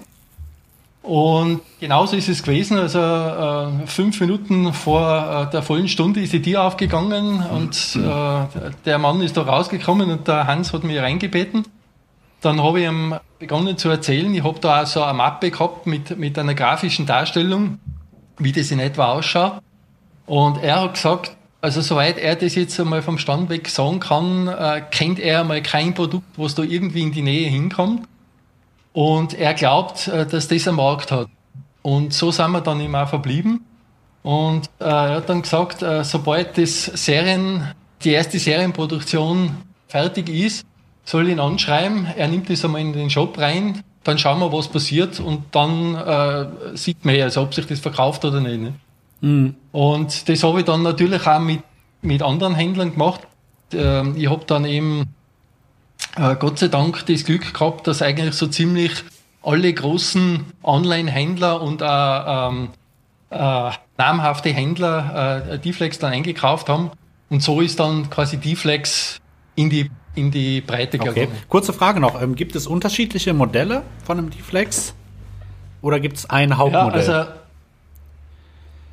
Und genauso ist es gewesen. Also äh, fünf Minuten vor äh, der vollen Stunde ist die Tür aufgegangen mhm. und äh, der Mann ist da rausgekommen und der Hans hat mich reingebeten. Dann habe ich ihm begonnen zu erzählen. Ich habe da auch so eine Mappe gehabt mit, mit einer grafischen Darstellung, wie das in etwa ausschaut. Und er hat gesagt, also soweit er das jetzt einmal vom Stand weg sagen kann, äh, kennt er mal kein Produkt, was da irgendwie in die Nähe hinkommt. Und er glaubt, äh, dass das einen Markt hat. Und so sind wir dann eben auch verblieben. Und äh, er hat dann gesagt, äh, sobald das Serien, die erste Serienproduktion fertig ist, soll ich ihn anschreiben. Er nimmt das einmal in den Shop rein, dann schauen wir, was passiert und dann äh, sieht man ja, also ob sich das verkauft oder nicht. Ne? Mhm. Und das habe ich dann natürlich auch mit, mit anderen Händlern gemacht. Ähm, ich habe dann eben äh, Gott sei Dank das Glück gehabt, dass eigentlich so ziemlich alle großen Online-Händler und äh, ähm, äh, namhafte Händler äh, D-Flex dann eingekauft haben. Und so ist dann quasi D-Flex in die, in die Breite
gegangen. Okay. Kurze Frage noch. Ähm, gibt es unterschiedliche Modelle von einem D-Flex? Oder gibt es ein Hauptmodell? Ja,
also,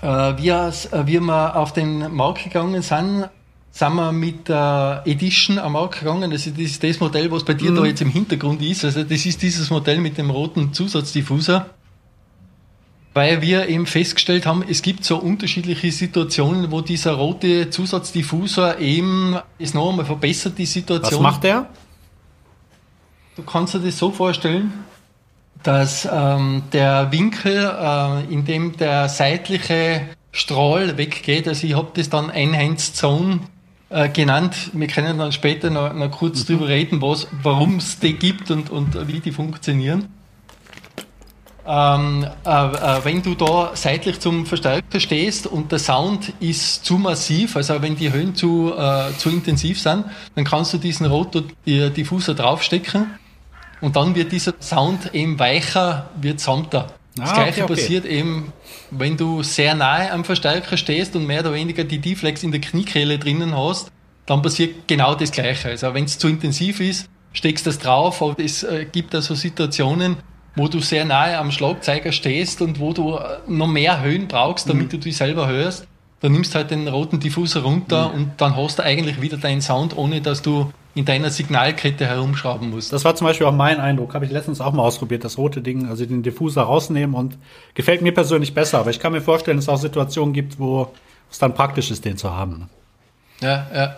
äh, wir, äh, wie wir auf den Markt gegangen sind, sind wir mit der Edition am Markt gegangen. Also das ist das Modell, was bei dir mhm. da jetzt im Hintergrund ist. Also das ist dieses Modell mit dem roten Zusatzdiffuser. Weil wir eben festgestellt haben, es gibt so unterschiedliche Situationen, wo dieser rote Zusatzdiffuser eben ist noch einmal verbessert, die Situation.
Was macht der?
Du kannst dir das so vorstellen, dass ähm, der Winkel, äh, in dem der seitliche Strahl weggeht, also ich habe das dann Enhanced Zone äh, genannt. Wir können dann später noch, noch kurz mhm. drüber reden, warum es die gibt und, und wie die funktionieren. Ähm, äh, äh, wenn du da seitlich zum Verstärker stehst und der Sound ist zu massiv, also wenn die Höhen zu, äh, zu intensiv sind, dann kannst du diesen Rotordiffuser draufstecken und dann wird dieser Sound eben weicher, wird sanfter. Das ah, gleiche okay, okay. passiert eben, wenn du sehr nahe am Verstärker stehst und mehr oder weniger die D-Flex in der Kniekehle drinnen hast, dann passiert genau das Gleiche. Also wenn es zu intensiv ist, steckst du das drauf, aber es äh, gibt also Situationen, wo du sehr nahe am Schlagzeiger stehst und wo du äh, noch mehr Höhen brauchst, damit mhm. du dich selber hörst. Dann nimmst halt den roten Diffuser runter mhm. und dann hast du eigentlich wieder deinen Sound, ohne dass du in deiner Signalkette herumschrauben musst.
Das war zum Beispiel auch mein Eindruck. Habe ich letztens auch mal ausprobiert, das rote Ding, also den Diffuser rausnehmen und gefällt mir persönlich besser. Aber ich kann mir vorstellen, dass es auch Situationen gibt, wo es dann praktisch ist, den zu haben.
Ja, ja.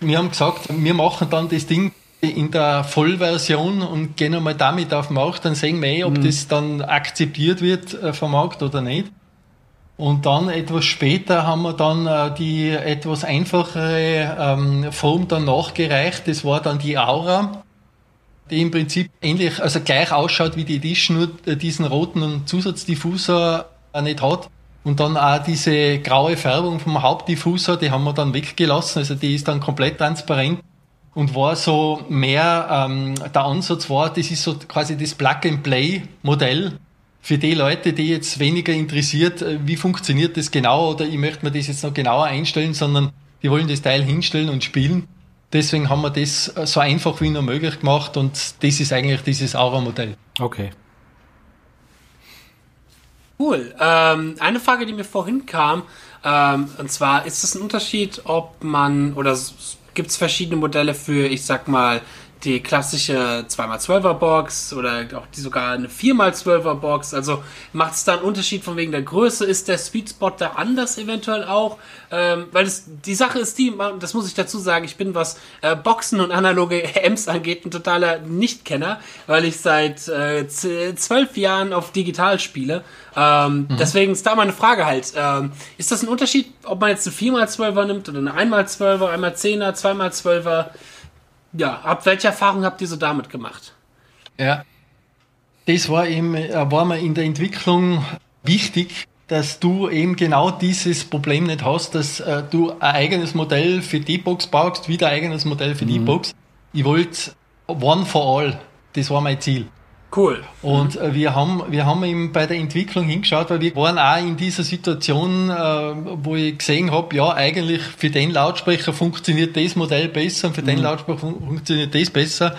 Wir haben gesagt, wir machen dann das Ding in der Vollversion und gehen einmal damit auf den Markt, dann sehen wir eh, ob mhm. das dann akzeptiert wird äh, vom Markt oder nicht. Und dann etwas später haben wir dann äh, die etwas einfachere ähm, Form dann nachgereicht. Das war dann die Aura, die im Prinzip ähnlich, also gleich ausschaut wie die Edition, nur äh, diesen roten Zusatzdiffuser äh, nicht hat. Und dann auch diese graue Färbung vom Hauptdiffuser, die haben wir dann weggelassen. Also die ist dann komplett transparent und war so mehr, ähm, der Ansatz war, das ist so quasi das Plug-and-Play-Modell für die Leute, die jetzt weniger interessiert, äh, wie funktioniert das genau oder ich möchte mir das jetzt noch genauer einstellen, sondern die wollen das Teil hinstellen und spielen. Deswegen haben wir das äh, so einfach wie nur möglich gemacht und das ist eigentlich dieses Aura-Modell.
Okay.
Cool. Ähm, eine Frage, die mir vorhin kam, ähm, und zwar ist es ein Unterschied, ob man oder gibt es verschiedene Modelle für, ich sag mal, die klassische 2x12er Box oder auch die sogar eine 4x12er Box. Also macht es da einen Unterschied von wegen der Größe? Ist der Sweet Spot da anders eventuell auch? Ähm, weil das, die Sache ist die, das muss ich dazu sagen, ich bin, was äh, Boxen und analoge Amps angeht, ein totaler Nichtkenner, weil ich seit äh, zwölf Jahren auf digital spiele. Ähm, mhm. Deswegen ist da meine Frage halt, ähm, ist das ein Unterschied, ob man jetzt eine 4x12er nimmt oder eine 1x12er, einmal 10er, 2x12er? Ja, ab welcher Erfahrung habt ihr so damit gemacht?
Ja, das war eben, äh, war mir in der Entwicklung wichtig, dass du eben genau dieses Problem nicht hast, dass äh, du ein eigenes Modell für die Box baust, wieder ein eigenes Modell für mhm. die Box. Ich wollte one for all. Das war mein Ziel.
Cool.
Und äh, wir haben, wir haben eben bei der Entwicklung hingeschaut, weil wir waren auch in dieser Situation, äh, wo ich gesehen habe, ja, eigentlich für den Lautsprecher funktioniert das Modell besser und für mhm. den Lautsprecher fun funktioniert das besser.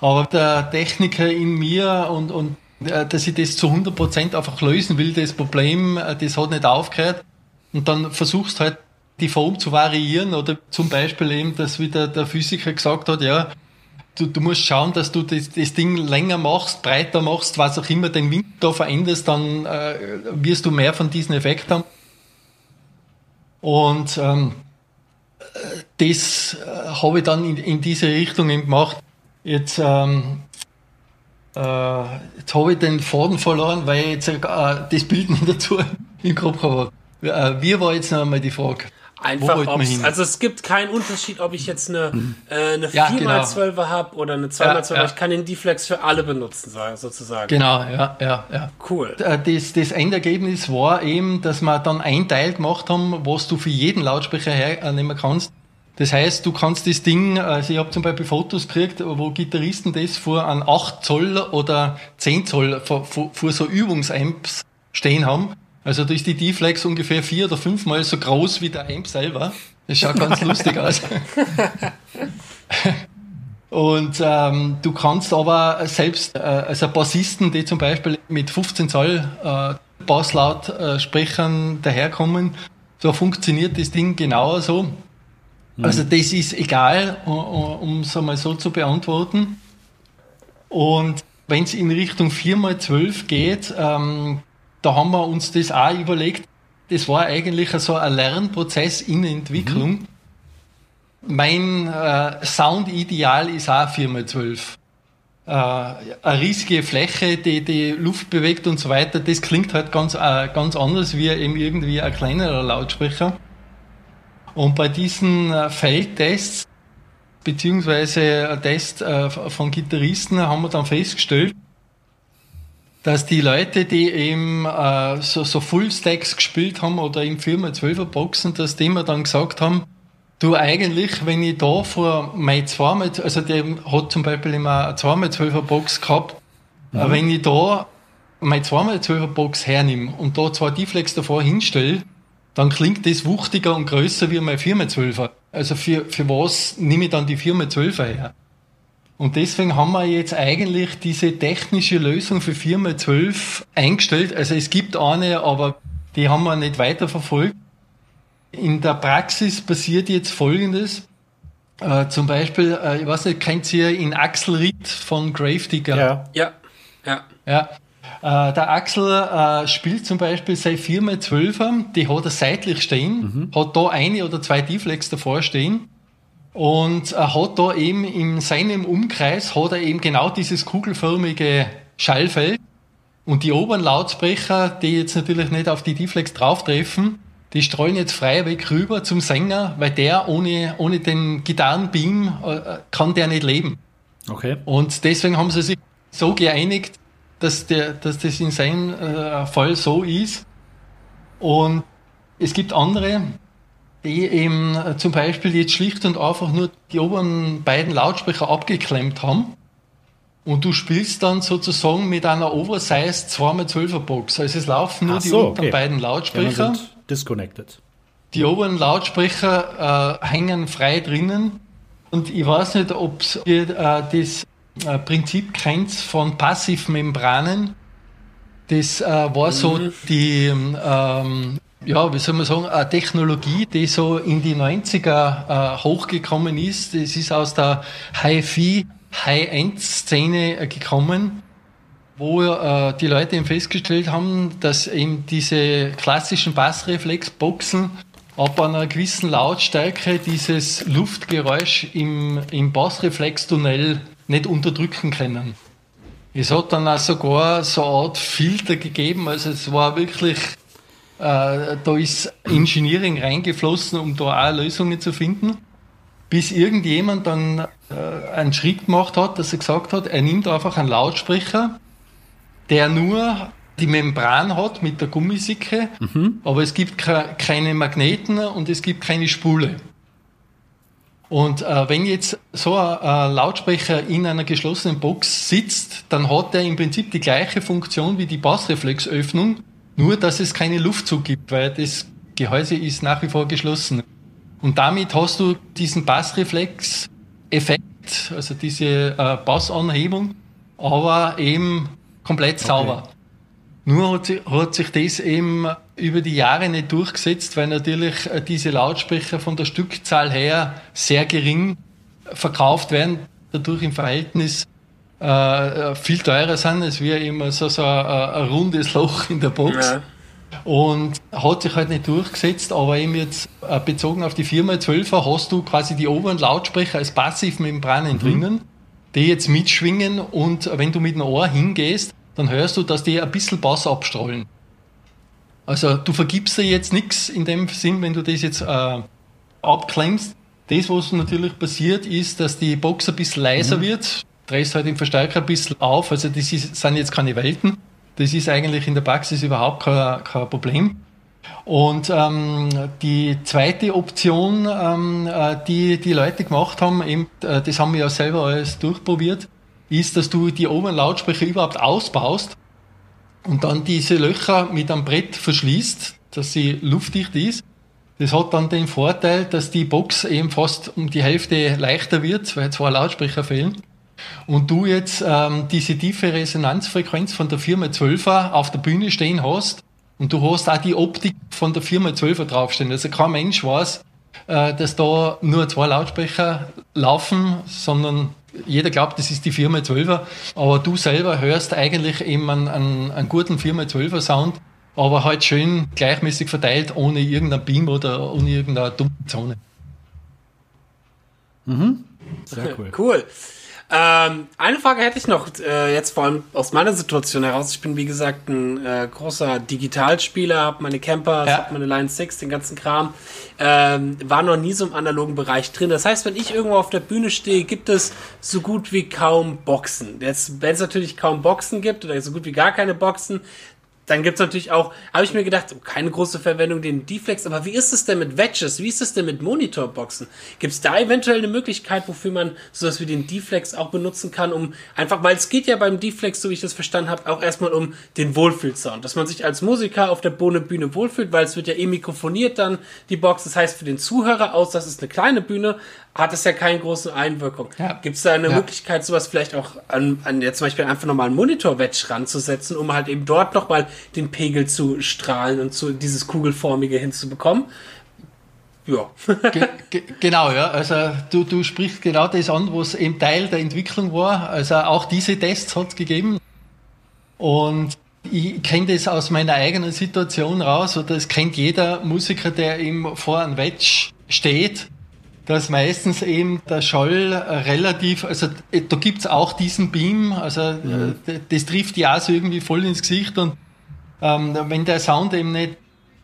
Aber der Techniker in mir und, und äh, dass ich das zu 100% einfach lösen will, das Problem, äh, das hat nicht aufgehört. Und dann versuchst halt die Form zu variieren oder zum Beispiel eben, dass wieder der Physiker gesagt hat, ja, du, du musst schauen, dass du das, das Ding länger machst, breiter machst, was auch immer den Wind da veränderst, dann äh, wirst du mehr von diesem Effekt haben. Und ähm, das äh, habe ich dann in, in diese Richtung gemacht. Jetzt, ähm, äh, jetzt habe ich den Faden verloren, weil ich jetzt äh, das Bild nicht dazu im Kopf habe. Äh, wie war jetzt noch einmal die Frage?
Einfach, also es gibt keinen Unterschied, ob ich jetzt eine, äh, eine ja, 4x12er genau. habe oder eine 2x12er. Ja. Ich kann den D-Flex für alle benutzen, sozusagen.
Genau, ja, ja, ja.
Cool.
Äh, das, das Endergebnis war eben, dass wir dann ein Teil gemacht haben, was du für jeden Lautsprecher hernehmen kannst. Das heißt, du kannst das Ding, also ich habe zum Beispiel Fotos gekriegt, wo Gitarristen das vor an 8 Zoll oder 10 Zoll vor, vor, vor so Übungsamps stehen haben also da ist die D-Flex ungefähr vier oder fünfmal so groß wie der Amp selber. Das schaut ganz lustig aus. Und ähm, du kannst aber selbst, äh, also Bassisten, die zum Beispiel mit 15 Zoll äh, Basslautsprechern äh, daherkommen, so funktioniert das Ding genauso. Mhm. Also das ist egal, um es einmal so zu beantworten. Und wenn es in Richtung 4x12 geht, ähm, da haben wir uns das auch überlegt. Das war eigentlich so ein Lernprozess in Entwicklung. Mhm. Mein äh, Sound-Ideal ist auch 4x12. Äh, eine riesige Fläche, die die Luft bewegt und so weiter, das klingt halt ganz, äh, ganz anders wie eben irgendwie ein kleinerer Lautsprecher. Und bei diesen äh, Feldtests, beziehungsweise Test äh, von Gitarristen, haben wir dann festgestellt, dass die Leute, die eben äh, so, so Full-Stacks gespielt haben oder im Firma 12er Boxen, dass die mir dann gesagt haben, du eigentlich, wenn ich da vor mein 2 also der hat zum Beispiel immer eine 2x12er Box gehabt, mhm. wenn ich da mein 2x12er Box hernehme und da zwei D-Flex davor hinstelle, dann klingt das wuchtiger und größer wie mein 4x12er. Also für, für was nehme ich dann die 4x12er her? Und deswegen haben wir jetzt eigentlich diese technische Lösung für 4x12 eingestellt. Also es gibt eine, aber die haben wir nicht weiterverfolgt. In der Praxis passiert jetzt Folgendes. Äh, zum Beispiel, äh, ich weiß nicht, kennt ihr in Axel Ritt von Gravedigger?
Ja. Ja. Ja.
ja. Äh, der Axel äh, spielt zum Beispiel seine 4x12er, die hat er seitlich stehen, mhm. hat da eine oder zwei D-Flex davor stehen und er hat da eben in seinem Umkreis hat er eben genau dieses kugelförmige Schallfeld. Und die oberen Lautsprecher, die jetzt natürlich nicht auf die D-Flex drauftreffen, die streuen jetzt frei weg rüber zum Sänger, weil der ohne, ohne den Gitarrenbeam äh, kann der nicht leben.
Okay.
Und deswegen haben sie sich so geeinigt, dass, der, dass das in seinem äh, Fall so ist. Und es gibt andere, die eben äh, zum Beispiel jetzt schlicht und einfach nur die oberen beiden Lautsprecher abgeklemmt haben. Und du spielst dann sozusagen mit einer Oversized 2x12er Box. Also es laufen nur Ach die so, unteren okay. beiden Lautsprecher. Ja,
disconnected.
Die oberen Lautsprecher äh, hängen frei drinnen. Und ich weiß nicht, ob ihr äh, das äh, Prinzip kennt von Passivmembranen. Das äh, war mhm. so die ähm, ja, wie soll man sagen, eine Technologie, die so in die 90er äh, hochgekommen ist. Das ist aus der HiFi High-End-Szene gekommen, wo äh, die Leute eben festgestellt haben, dass eben diese klassischen Bassreflexboxen ab einer gewissen Lautstärke dieses Luftgeräusch im, im Bassreflextunnel nicht unterdrücken können. Es hat dann auch sogar so eine Art Filter gegeben, also es war wirklich, äh, da ist Engineering reingeflossen, um da auch Lösungen zu finden, bis irgendjemand dann äh, einen Schritt gemacht hat, dass er gesagt hat, er nimmt einfach einen Lautsprecher, der nur die Membran hat mit der Gummisicke, mhm. aber es gibt keine Magneten und es gibt keine Spule. Und äh, wenn jetzt so ein, ein, Lautsprecher in einer geschlossenen Box sitzt, dann hat er im Prinzip die gleiche Funktion wie die Bassreflexöffnung, nur dass es keine Luftzug gibt, weil das Gehäuse ist nach wie vor geschlossen. Und damit hast du diesen Bassreflex-Effekt, also diese äh, Bassanhebung, aber eben komplett sauber. Okay. Nur hat, hat sich das eben über die Jahre nicht durchgesetzt, weil natürlich äh, diese Lautsprecher von der Stückzahl her sehr gering verkauft werden, dadurch im Verhältnis äh, äh viel teurer sind. Es wäre immer so, so ein, ein, rundes Loch in der Box. Ja. Und hat sich halt nicht durchgesetzt, aber eben jetzt äh, bezogen auf die Firma 12er hast du quasi die oberen Lautsprecher als Passivmembranen mhm. drinnen, die jetzt mitschwingen und wenn du mit dem Ohr hingehst, dann hörst du, dass die ein bisschen Bass abstrahlen. Also du vergibst dir jetzt nichts in dem Sinn, wenn du das jetzt äh, abklemmst. Das, was natürlich passiert, ist, dass die Box ein bisschen leiser mhm. wird, drehst halt den Verstärker ein bisschen auf, also das ist, sind jetzt keine Welten. Das ist eigentlich in der Praxis überhaupt kein, kein Problem. Und ähm, die zweite Option, ähm, äh, die die Leute gemacht haben, eben, äh, das haben wir ja selber alles durchprobiert, ist, dass du die oberen Lautsprecher überhaupt ausbaust und dann diese Löcher mit einem Brett verschließt, dass sie luftdicht ist. Das hat dann den Vorteil, dass die Box eben fast um die Hälfte leichter wird, weil zwei Lautsprecher fehlen. Und du jetzt ähm, diese tiefe Resonanzfrequenz von der Firma 12er auf der Bühne stehen hast und du hast auch die Optik von der Firma 12er draufstehen. Also kein Mensch weiß, äh, dass da nur zwei Lautsprecher laufen, sondern jeder glaubt, das ist die Firma 12er, aber du selber hörst eigentlich eben einen, einen, einen guten Firma 12er Sound, aber halt schön gleichmäßig verteilt, ohne irgendein Beam oder ohne irgendeine dumme Zone.
Mhm. Sehr cool. Cool. Ähm, eine Frage hätte ich noch, äh, jetzt vor allem aus meiner Situation heraus. Ich bin, wie gesagt, ein äh, großer Digitalspieler, habe meine Camper, ja. habe meine Line 6, den ganzen Kram. Ähm, war noch nie so im analogen Bereich drin. Das heißt, wenn ich irgendwo auf der Bühne stehe, gibt es so gut wie kaum Boxen. Jetzt, wenn es natürlich kaum Boxen gibt oder so gut wie gar keine Boxen, dann gibt's natürlich auch, habe ich mir gedacht, oh, keine große Verwendung den Deflex, aber wie ist es denn mit Wedges? Wie ist es denn mit Monitorboxen? Gibt's da eventuell eine Möglichkeit, wofür man sowas wie den Deflex auch benutzen kann, um einfach, weil es geht ja beim Deflex, so wie ich das verstanden habe, auch erstmal um den Wohlfühlsound, dass man sich als Musiker auf der Bühne wohlfühlt, weil es wird ja eh mikrofoniert dann, die Box, das heißt für den Zuhörer aus, das ist eine kleine Bühne, hat es ja keine große Einwirkung. Ja. Gibt es da eine ja. Möglichkeit, sowas vielleicht auch an, an jetzt zum Beispiel einfach nochmal einen Monitor-Wedge ranzusetzen, um halt eben dort nochmal den Pegel zu strahlen und zu dieses kugelförmige hinzubekommen?
Ja. ge ge genau, ja. Also du, du sprichst genau das an, was eben Teil der Entwicklung war. Also auch diese Tests hat es gegeben. Und ich kenne das aus meiner eigenen Situation raus, oder das kennt jeder Musiker, der eben vor einem Wedge steht dass meistens eben der Schall relativ, also da gibt's auch diesen Beam, also mhm. das trifft ja so irgendwie voll ins Gesicht und ähm, wenn der Sound eben nicht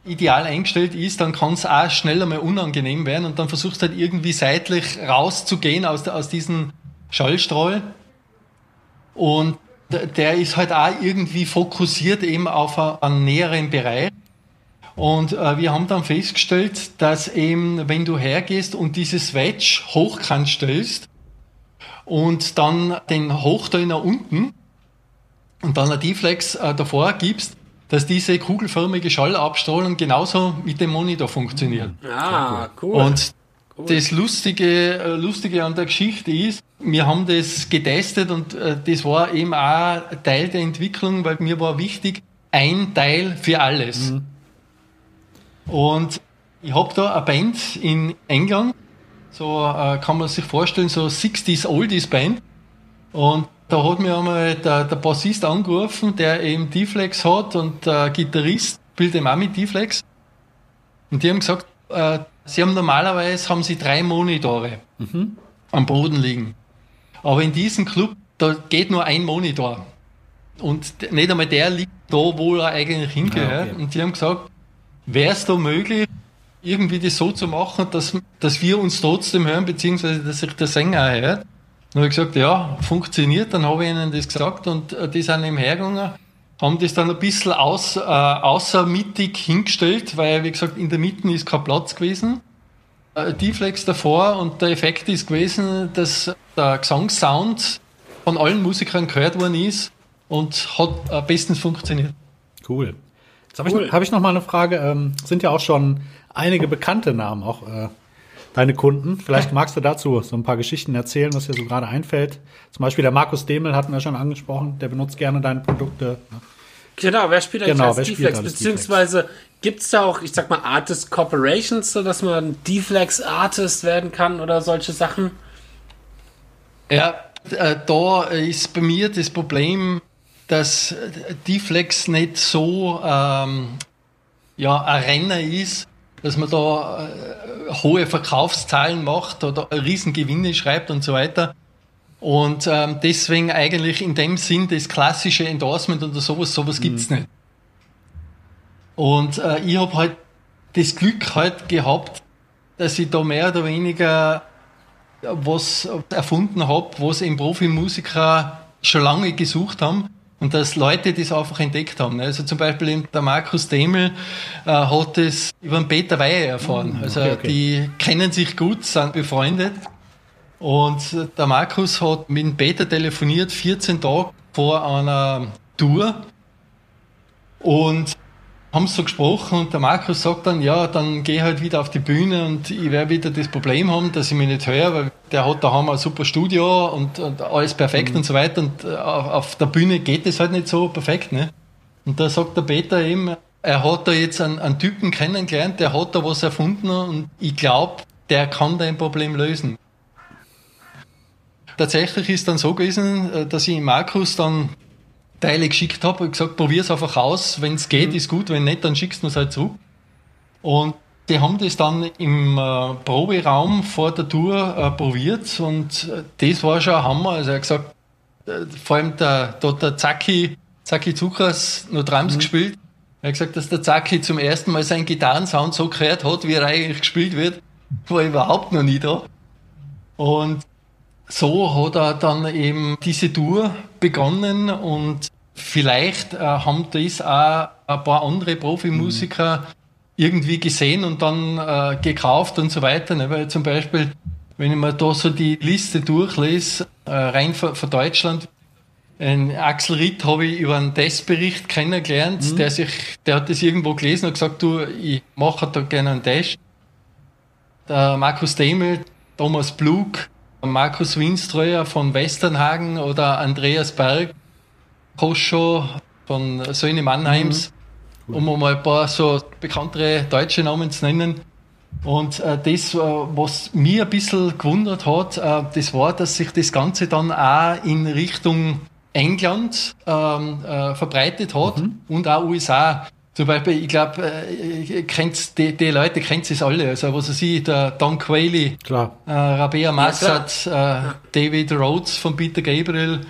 ideal eingestellt ist, dann kann es auch schneller mal unangenehm werden und dann versuchst halt irgendwie seitlich rauszugehen aus, aus diesem Schallstrahl und der ist halt auch irgendwie fokussiert eben auf einen näheren Bereich und äh, wir haben dann festgestellt, dass eben, wenn du hergehst und dieses Wedge hochkant stellst und dann den Hochteil nach unten und dann ein Deflex äh, davor gibst, dass diese kugelförmige Schallabstrahlung genauso mit dem Monitor funktioniert.
Ah, cool.
Und cool. das Lustige, äh, Lustige an der Geschichte ist, wir haben das getestet und äh, das war eben auch Teil der Entwicklung, weil mir war wichtig, ein Teil für alles. Mhm. Und ich habe da eine Band in England, so äh, kann man sich vorstellen, so 60s Oldies Band. Und da hat mir einmal der, der Bassist angerufen, der eben D-Flex hat und der Gitarrist spielt eben auch mit D-Flex. Und die haben gesagt, äh, sie haben normalerweise haben sie drei Monitore mhm. am Boden liegen. Aber in diesem Club, da geht nur ein Monitor. Und nicht einmal der liegt da, wo er eigentlich hingehört. Ah, okay. Und die haben gesagt, wäre es da möglich, irgendwie das so zu machen, dass, dass wir uns trotzdem hören, beziehungsweise dass sich der Sänger auch hört. Dann habe ich gesagt, ja, funktioniert. Dann habe ich ihnen das gesagt und äh, die sind eben hergegangen, haben das dann ein bisschen aus, äh, außermittig hingestellt, weil, wie gesagt, in der Mitte ist kein Platz gewesen. Äh, die Flex davor und der Effekt ist gewesen, dass der Gesangssound von allen Musikern gehört worden ist und hat äh, bestens funktioniert.
Cool. Habe cool. ich, hab ich noch mal eine Frage. Ähm, sind ja auch schon einige bekannte Namen auch äh, deine Kunden. Vielleicht magst du dazu so ein paar Geschichten erzählen, was dir so gerade einfällt. Zum Beispiel der Markus Demel hatten wir schon angesprochen. Der benutzt gerne deine Produkte.
Genau, wer spielt eigentlich genau, als D-Flex? Beziehungsweise gibt es da auch, ich sag mal, Artist Corporations, so dass man D-Flex Artist werden kann oder solche Sachen?
Ja, äh, da ist bei mir das Problem, dass D-Flex nicht so ähm, ja, ein Renner ist, dass man da äh, hohe Verkaufszahlen macht oder Riesengewinne schreibt und so weiter. Und ähm, deswegen eigentlich in dem Sinn das klassische Endorsement oder sowas, sowas gibt's mhm. nicht. Und äh, ich habe halt das Glück halt gehabt, dass ich da mehr oder weniger was erfunden habe, was eben Profimusiker schon lange gesucht haben und dass Leute das einfach entdeckt haben. Also zum Beispiel der Markus Demel äh, hat das über den Peter Weihe erfahren. Mhm, also okay, okay. die kennen sich gut, sind befreundet. Und der Markus hat mit dem Peter telefoniert, 14 Tage vor einer Tour. Und haben so gesprochen und der Markus sagt dann, ja, dann geh halt wieder auf die Bühne und ich werde wieder das Problem haben, dass ich mich nicht höre, weil der hat daheim ein super Studio und, und alles perfekt mhm. und so weiter und äh, auf der Bühne geht es halt nicht so perfekt, ne? Und da sagt der Peter eben, er hat da jetzt einen, einen Typen kennengelernt, der hat da was erfunden und ich glaube, der kann dein Problem lösen. Tatsächlich ist dann so gewesen, äh, dass ich Markus dann Teile geschickt habe und gesagt, probier's einfach aus. Wenn es geht, mhm. ist gut. Wenn nicht, dann schickst du es halt zurück. Und die haben das dann im äh, Proberaum vor der Tour äh, probiert und äh, das war schon ein Hammer. Also er hat gesagt, äh, vor allem der, da der Zacki, Zacki Zuckers noch Drums mhm. gespielt. Er hat gesagt, dass der Zacki zum ersten Mal seinen Gitarrensound so gehört hat, wie er eigentlich gespielt wird, war überhaupt noch nie da. Und so hat er dann eben diese Tour begonnen und vielleicht äh, haben das auch ein paar andere Profimusiker mhm. irgendwie gesehen und dann äh, gekauft und so weiter. Ne? Weil zum Beispiel, wenn ich mir da so die Liste durchlese, äh, rein von, von Deutschland, ein Axel Ritt habe ich über einen Testbericht kennengelernt, mhm. der sich, der hat das irgendwo gelesen und gesagt, du, ich mache da gerne einen Test. Der Markus Demel, Thomas Blug, Markus Winstreuer von Westernhagen oder Andreas Berg, Koscho von Söhne Mannheims, mhm. um mal ein paar so bekanntere deutsche Namen zu nennen. Und äh, das, äh, was mir ein bisschen gewundert hat, äh, das war, dass sich das Ganze dann auch in Richtung England ähm, äh, verbreitet hat mhm. und auch USA. Zum Beispiel, ich glaube, äh, die, die Leute kennt es alle. Also, was weiß ich, der Don Quayle,
klar.
Äh, Rabea Massad, ja, äh, David Rhodes von Peter Gabriel.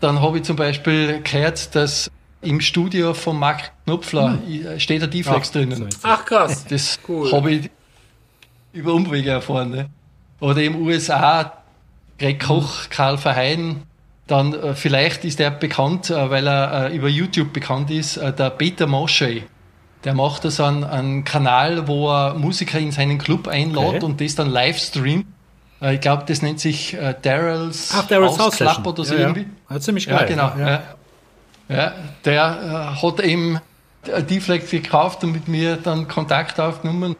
Dann habe ich zum Beispiel gehört, dass im Studio von Mark Knopfler hm. steht der D-Flex drinnen.
Ach krass.
Das cool. habe ich über Umwege erfahren. Ne? Oder im USA Greg Koch, Karl Verheyen, dann äh, vielleicht ist er bekannt, äh, weil er äh, über YouTube bekannt ist, äh, der Peter Moshe. Der macht da so einen, einen, Kanal, wo er Musiker in seinen Club einlädt okay. und das dann live streamt. Äh, ich glaube, das nennt sich äh, Daryl's
Ach, Daryl's House Club
oder so ja, irgendwie.
Ja. ziemlich geil.
Ja, genau. Ja. ja. der hat eben die Flex gekauft und mit mir dann Kontakt aufgenommen.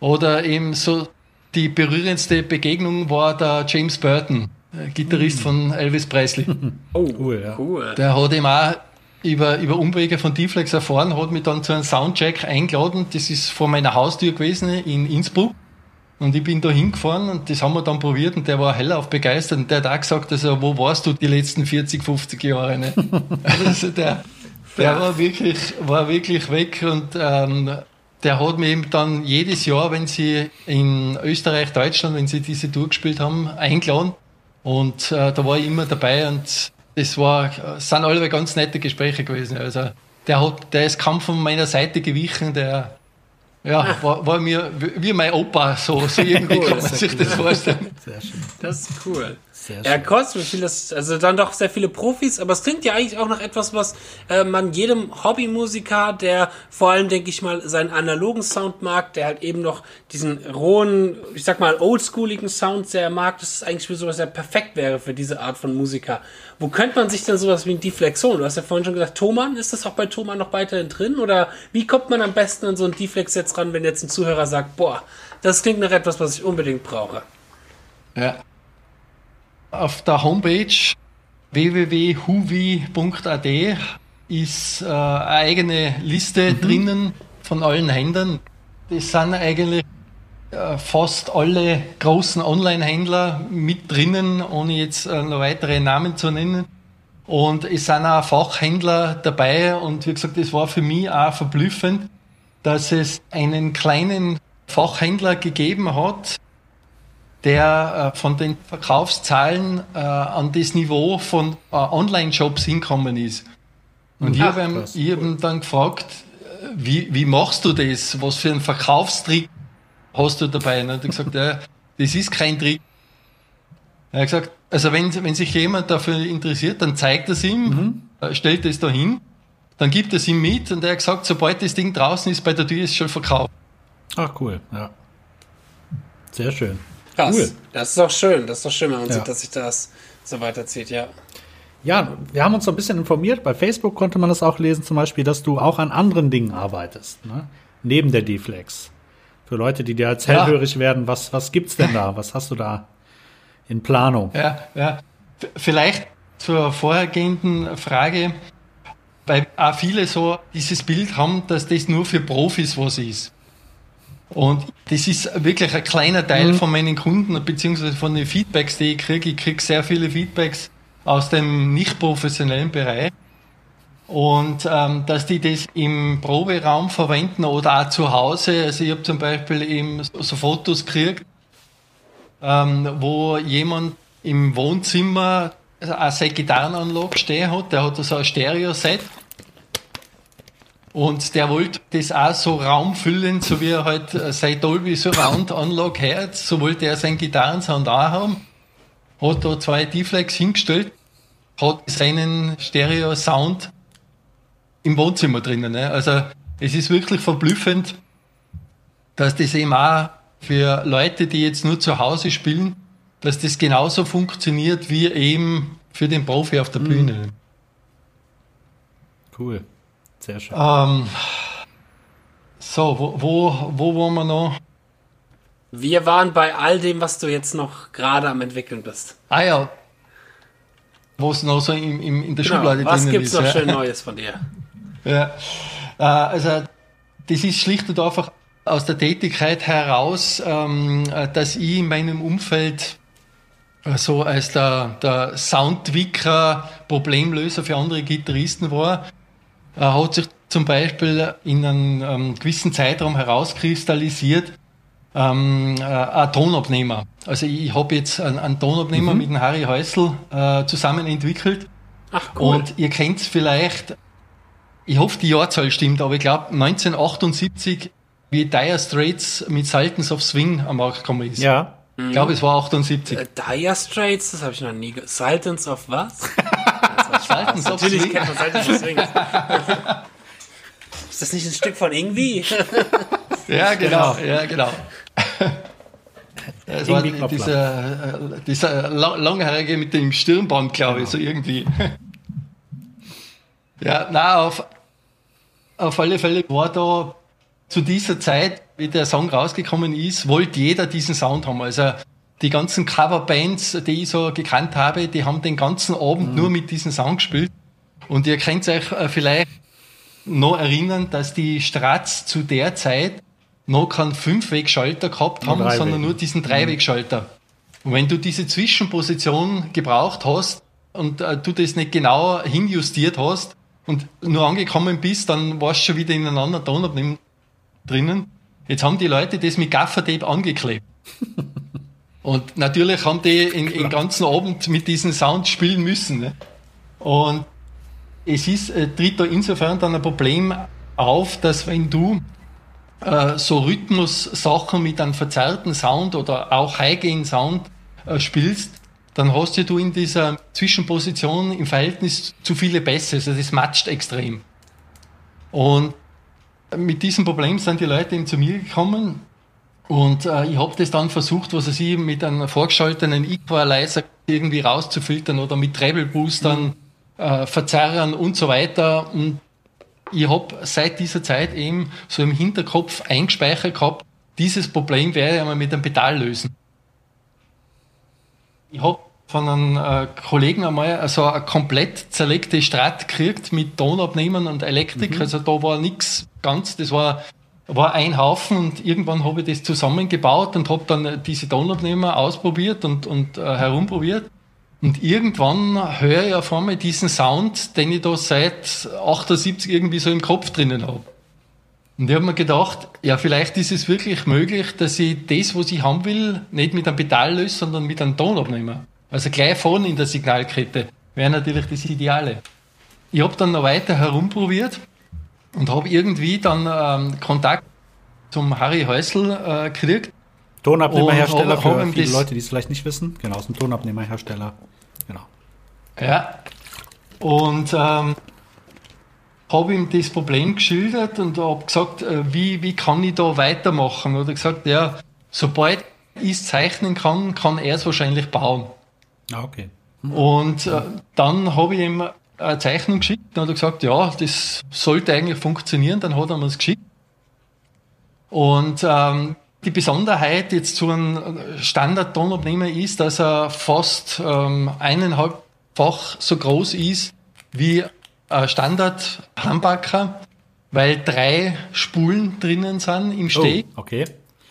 Oder eben so die berührendste Begegnung war der James Burton äh, Gitarrist mhm. von Elvis Presley.
Oh, cool, ja. cool.
Der hat ihm auch über, über Umwege von D-Flex erfahren, hat mich dann zu einem Soundcheck eingeladen. Das ist vor meiner Haustür gewesen in Innsbruck. Und ich bin da hingefahren und das haben wir dann probiert und der war hellauf begeistert und der hat auch gesagt, also wo warst du die letzten 40, 50 Jahre? Ne? also der, der war wirklich, war wirklich weg und ähm, der hat mir eben dann jedes Jahr, wenn sie in Österreich, Deutschland, wenn sie diese Tour gespielt haben, eingeladen. Und äh, da war ich immer dabei und das war, sind alle ganz nette Gespräche gewesen. Also der hat, der ist kaum von meiner Seite gewichen, der ja, war, war mir wie mein Opa, so, so irgendwie cool, kann man sich das vorstellen.
Sehr schön. Das ist cool. Sehr ja, kostet vieles, also dann doch sehr viele Profis, aber es klingt ja eigentlich auch nach etwas, was äh, man jedem Hobbymusiker, der vor allem, denke ich mal, seinen analogen Sound mag, der halt eben noch diesen rohen, ich sag mal, oldschooligen Sound sehr mag, das ist eigentlich für sowas ja perfekt wäre für diese Art von Musiker. Wo könnte man sich denn sowas wie ein Deflexon? Du hast ja vorhin schon gesagt, Thomann, ist das auch bei Thomann noch weiterhin drin? Oder wie kommt man am besten an so ein Deflex jetzt ran, wenn jetzt ein Zuhörer sagt, boah, das klingt nach etwas, was ich unbedingt brauche?
Ja, auf der Homepage www.huvi.at ist äh, eine eigene Liste mhm. drinnen von allen Händlern. Das sind eigentlich äh, fast alle großen Online-Händler mit drinnen, ohne jetzt äh, noch weitere Namen zu nennen. Und es sind auch Fachhändler dabei und wie gesagt, es war für mich auch verblüffend, dass es einen kleinen Fachhändler gegeben hat, der äh, von den Verkaufszahlen äh, an das Niveau von äh, Online-Shops hinkommen ist. Und ich habe hab dann gefragt, wie, wie machst du das? Was für einen Verkaufstrick hast du dabei? Und er hat gesagt, ja, das ist kein Trick. Er hat gesagt, also wenn, wenn sich jemand dafür interessiert, dann zeigt es ihm, mhm. Stellt es da hin, dann gibt es ihm mit und er hat gesagt, sobald das Ding draußen ist, bei der Tür ist es schon verkauft.
Ach cool, ja. Sehr schön.
Krass. Cool. Das ist doch schön. Das ist doch schön, wenn man ja. sieht, dass sich das so weiterzieht, ja.
Ja, wir haben uns so ein bisschen informiert. Bei Facebook konnte man das auch lesen, zum Beispiel, dass du auch an anderen Dingen arbeitest, ne? neben der D-Flex. Für Leute, die dir als hellhörig ja. werden, was, was gibt's denn da? Was hast du da in Planung?
Ja, ja. Vielleicht zur vorhergehenden Frage, weil auch viele so dieses Bild haben, dass das nur für Profis was ist. Und das ist wirklich ein kleiner Teil mhm. von meinen Kunden, beziehungsweise von den Feedbacks, die ich kriege. Ich kriege sehr viele Feedbacks aus dem nicht professionellen Bereich. Und ähm, dass die das im Proberaum verwenden oder auch zu Hause. Also ich habe zum Beispiel eben so Fotos gekriegt, ähm, wo jemand im Wohnzimmer eine seine Gitarrenanlage stehen hat. Der hat so ein Stereo-Set und der wollte das auch so raumfüllend, so wie er halt äh, sein Dolby Surround Anlage hört, so wollte er seinen Gitarrensound auch haben. Hat da zwei D-Flags hingestellt, hat seinen Stereo-Sound im Wohnzimmer drinnen. Ne? Also es ist wirklich verblüffend, dass das eben auch für Leute, die jetzt nur zu Hause spielen, dass das genauso funktioniert wie eben für den Profi auf der mhm. Bühne.
Cool. Sehr schön.
Ähm, so, wo, wo, wo waren wir noch?
Wir waren bei all dem, was du jetzt noch gerade am entwickeln bist.
Ah ja. Wo es noch so im, im, in der genau. Schublade
was drin ist. Was gibt es noch schön Neues von dir?
Ja, äh, also das ist schlicht und einfach aus der Tätigkeit heraus, ähm, dass ich in meinem Umfeld äh, so als der, der Soundwicker, Problemlöser für andere Gitarristen war hat sich zum Beispiel in einem ähm, gewissen Zeitraum herauskristallisiert, ähm, äh, ein Tonabnehmer. Also ich, ich habe jetzt einen, einen Tonabnehmer mhm. mit dem Harry Häusl äh, zusammen entwickelt. Ach cool. Und ihr kennt vielleicht, ich hoffe die Jahrzahl stimmt, aber ich glaube 1978, wie Dire Straits mit Sultans of Swing am Markt gekommen ist.
Ja.
Ich glaube, es war 78. Äh,
dire Straits, das habe ich noch nie gehört. Sultans of was?
Saltens auf Natürlich Swing. kennt man Saltens auf Swing.
Ist das nicht ein Stück von irgendwie?
ja, genau, ja, genau. Es war dieser, äh, dieser Langhaarige mit dem Stirnband, glaube genau. ich, so irgendwie. ja, na, auf, auf alle Fälle war da zu dieser Zeit, wie der Song rausgekommen ist, wollte jeder diesen Sound haben. Also die ganzen Coverbands, die ich so gekannt habe, die haben den ganzen Abend mhm. nur mit diesem Sound gespielt. Und ihr könnt euch äh, vielleicht noch erinnern, dass die Stratz zu der Zeit noch keinen Fünfwegschalter gehabt haben, sondern nur diesen Dreiwegschalter. Und wenn du diese Zwischenposition gebraucht hast und äh, du das nicht genau hinjustiert hast und nur angekommen bist, dann warst du schon wieder in einem anderen Tonabnehmen drinnen. Jetzt haben die Leute das mit Gaffertape angeklebt. und natürlich haben die den, den ganzen Abend mit diesem Sound spielen müssen. Ne? Und es ist, äh, tritt da insofern dann ein Problem auf, dass wenn du äh, so Rhythmus-Sachen mit einem verzerrten Sound oder auch High-Gain-Sound äh, spielst, dann hast du in dieser Zwischenposition im Verhältnis zu viele Bässe. Also das matcht extrem. Und mit diesem Problem sind die Leute eben zu mir gekommen und äh, ich habe das dann versucht, was ich mit einem vorgeschalteten Equalizer irgendwie rauszufiltern oder mit Treble Boostern mhm. äh, verzerren und so weiter. Und ich habe seit dieser Zeit eben so im Hinterkopf eingespeichert gehabt, dieses Problem werde ich einmal mit einem Pedal lösen. Ich habe von einem äh, Kollegen einmal so eine komplett zerlegte Strat gekriegt mit Tonabnehmern und Elektrik. Mhm. Also da war nichts ganz, das war, war ein Haufen und irgendwann habe ich das zusammengebaut und habe dann diese Tonabnehmer ausprobiert und, und äh, herumprobiert. Und irgendwann höre ich auf einmal diesen Sound, den ich da seit 78 irgendwie so im Kopf drinnen habe. Und ich habe mir gedacht, ja, vielleicht ist es wirklich möglich, dass ich das, was ich haben will, nicht mit einem Pedal löse, sondern mit einem Tonabnehmer. Also gleich vorne in der Signalkette wäre natürlich das Ideale. Ich habe dann noch weiter herumprobiert und habe irgendwie dann ähm, Kontakt zum Harry Häusl äh, gekriegt
Tonabnehmerhersteller für viele Leute, die es vielleicht nicht wissen. Genau, aus dem Tonabnehmerhersteller. Genau.
Ja. Und ähm, habe ihm das Problem geschildert und habe gesagt, äh, wie, wie kann ich da weitermachen? Oder gesagt, ja, sobald ich es zeichnen kann, kann er es wahrscheinlich bauen.
Ah, okay.
Und äh, dann habe ich ihm eine Zeichnung geschickt und hat er gesagt, ja, das sollte eigentlich funktionieren. Dann hat er mir es geschickt. Und ähm, die Besonderheit jetzt zu einem Standard-Tonabnehmer ist, dass er fast ähm, eineinhalbfach so groß ist wie ein Standard-Humbucker, weil drei Spulen drinnen sind im Steg.
Oh, okay.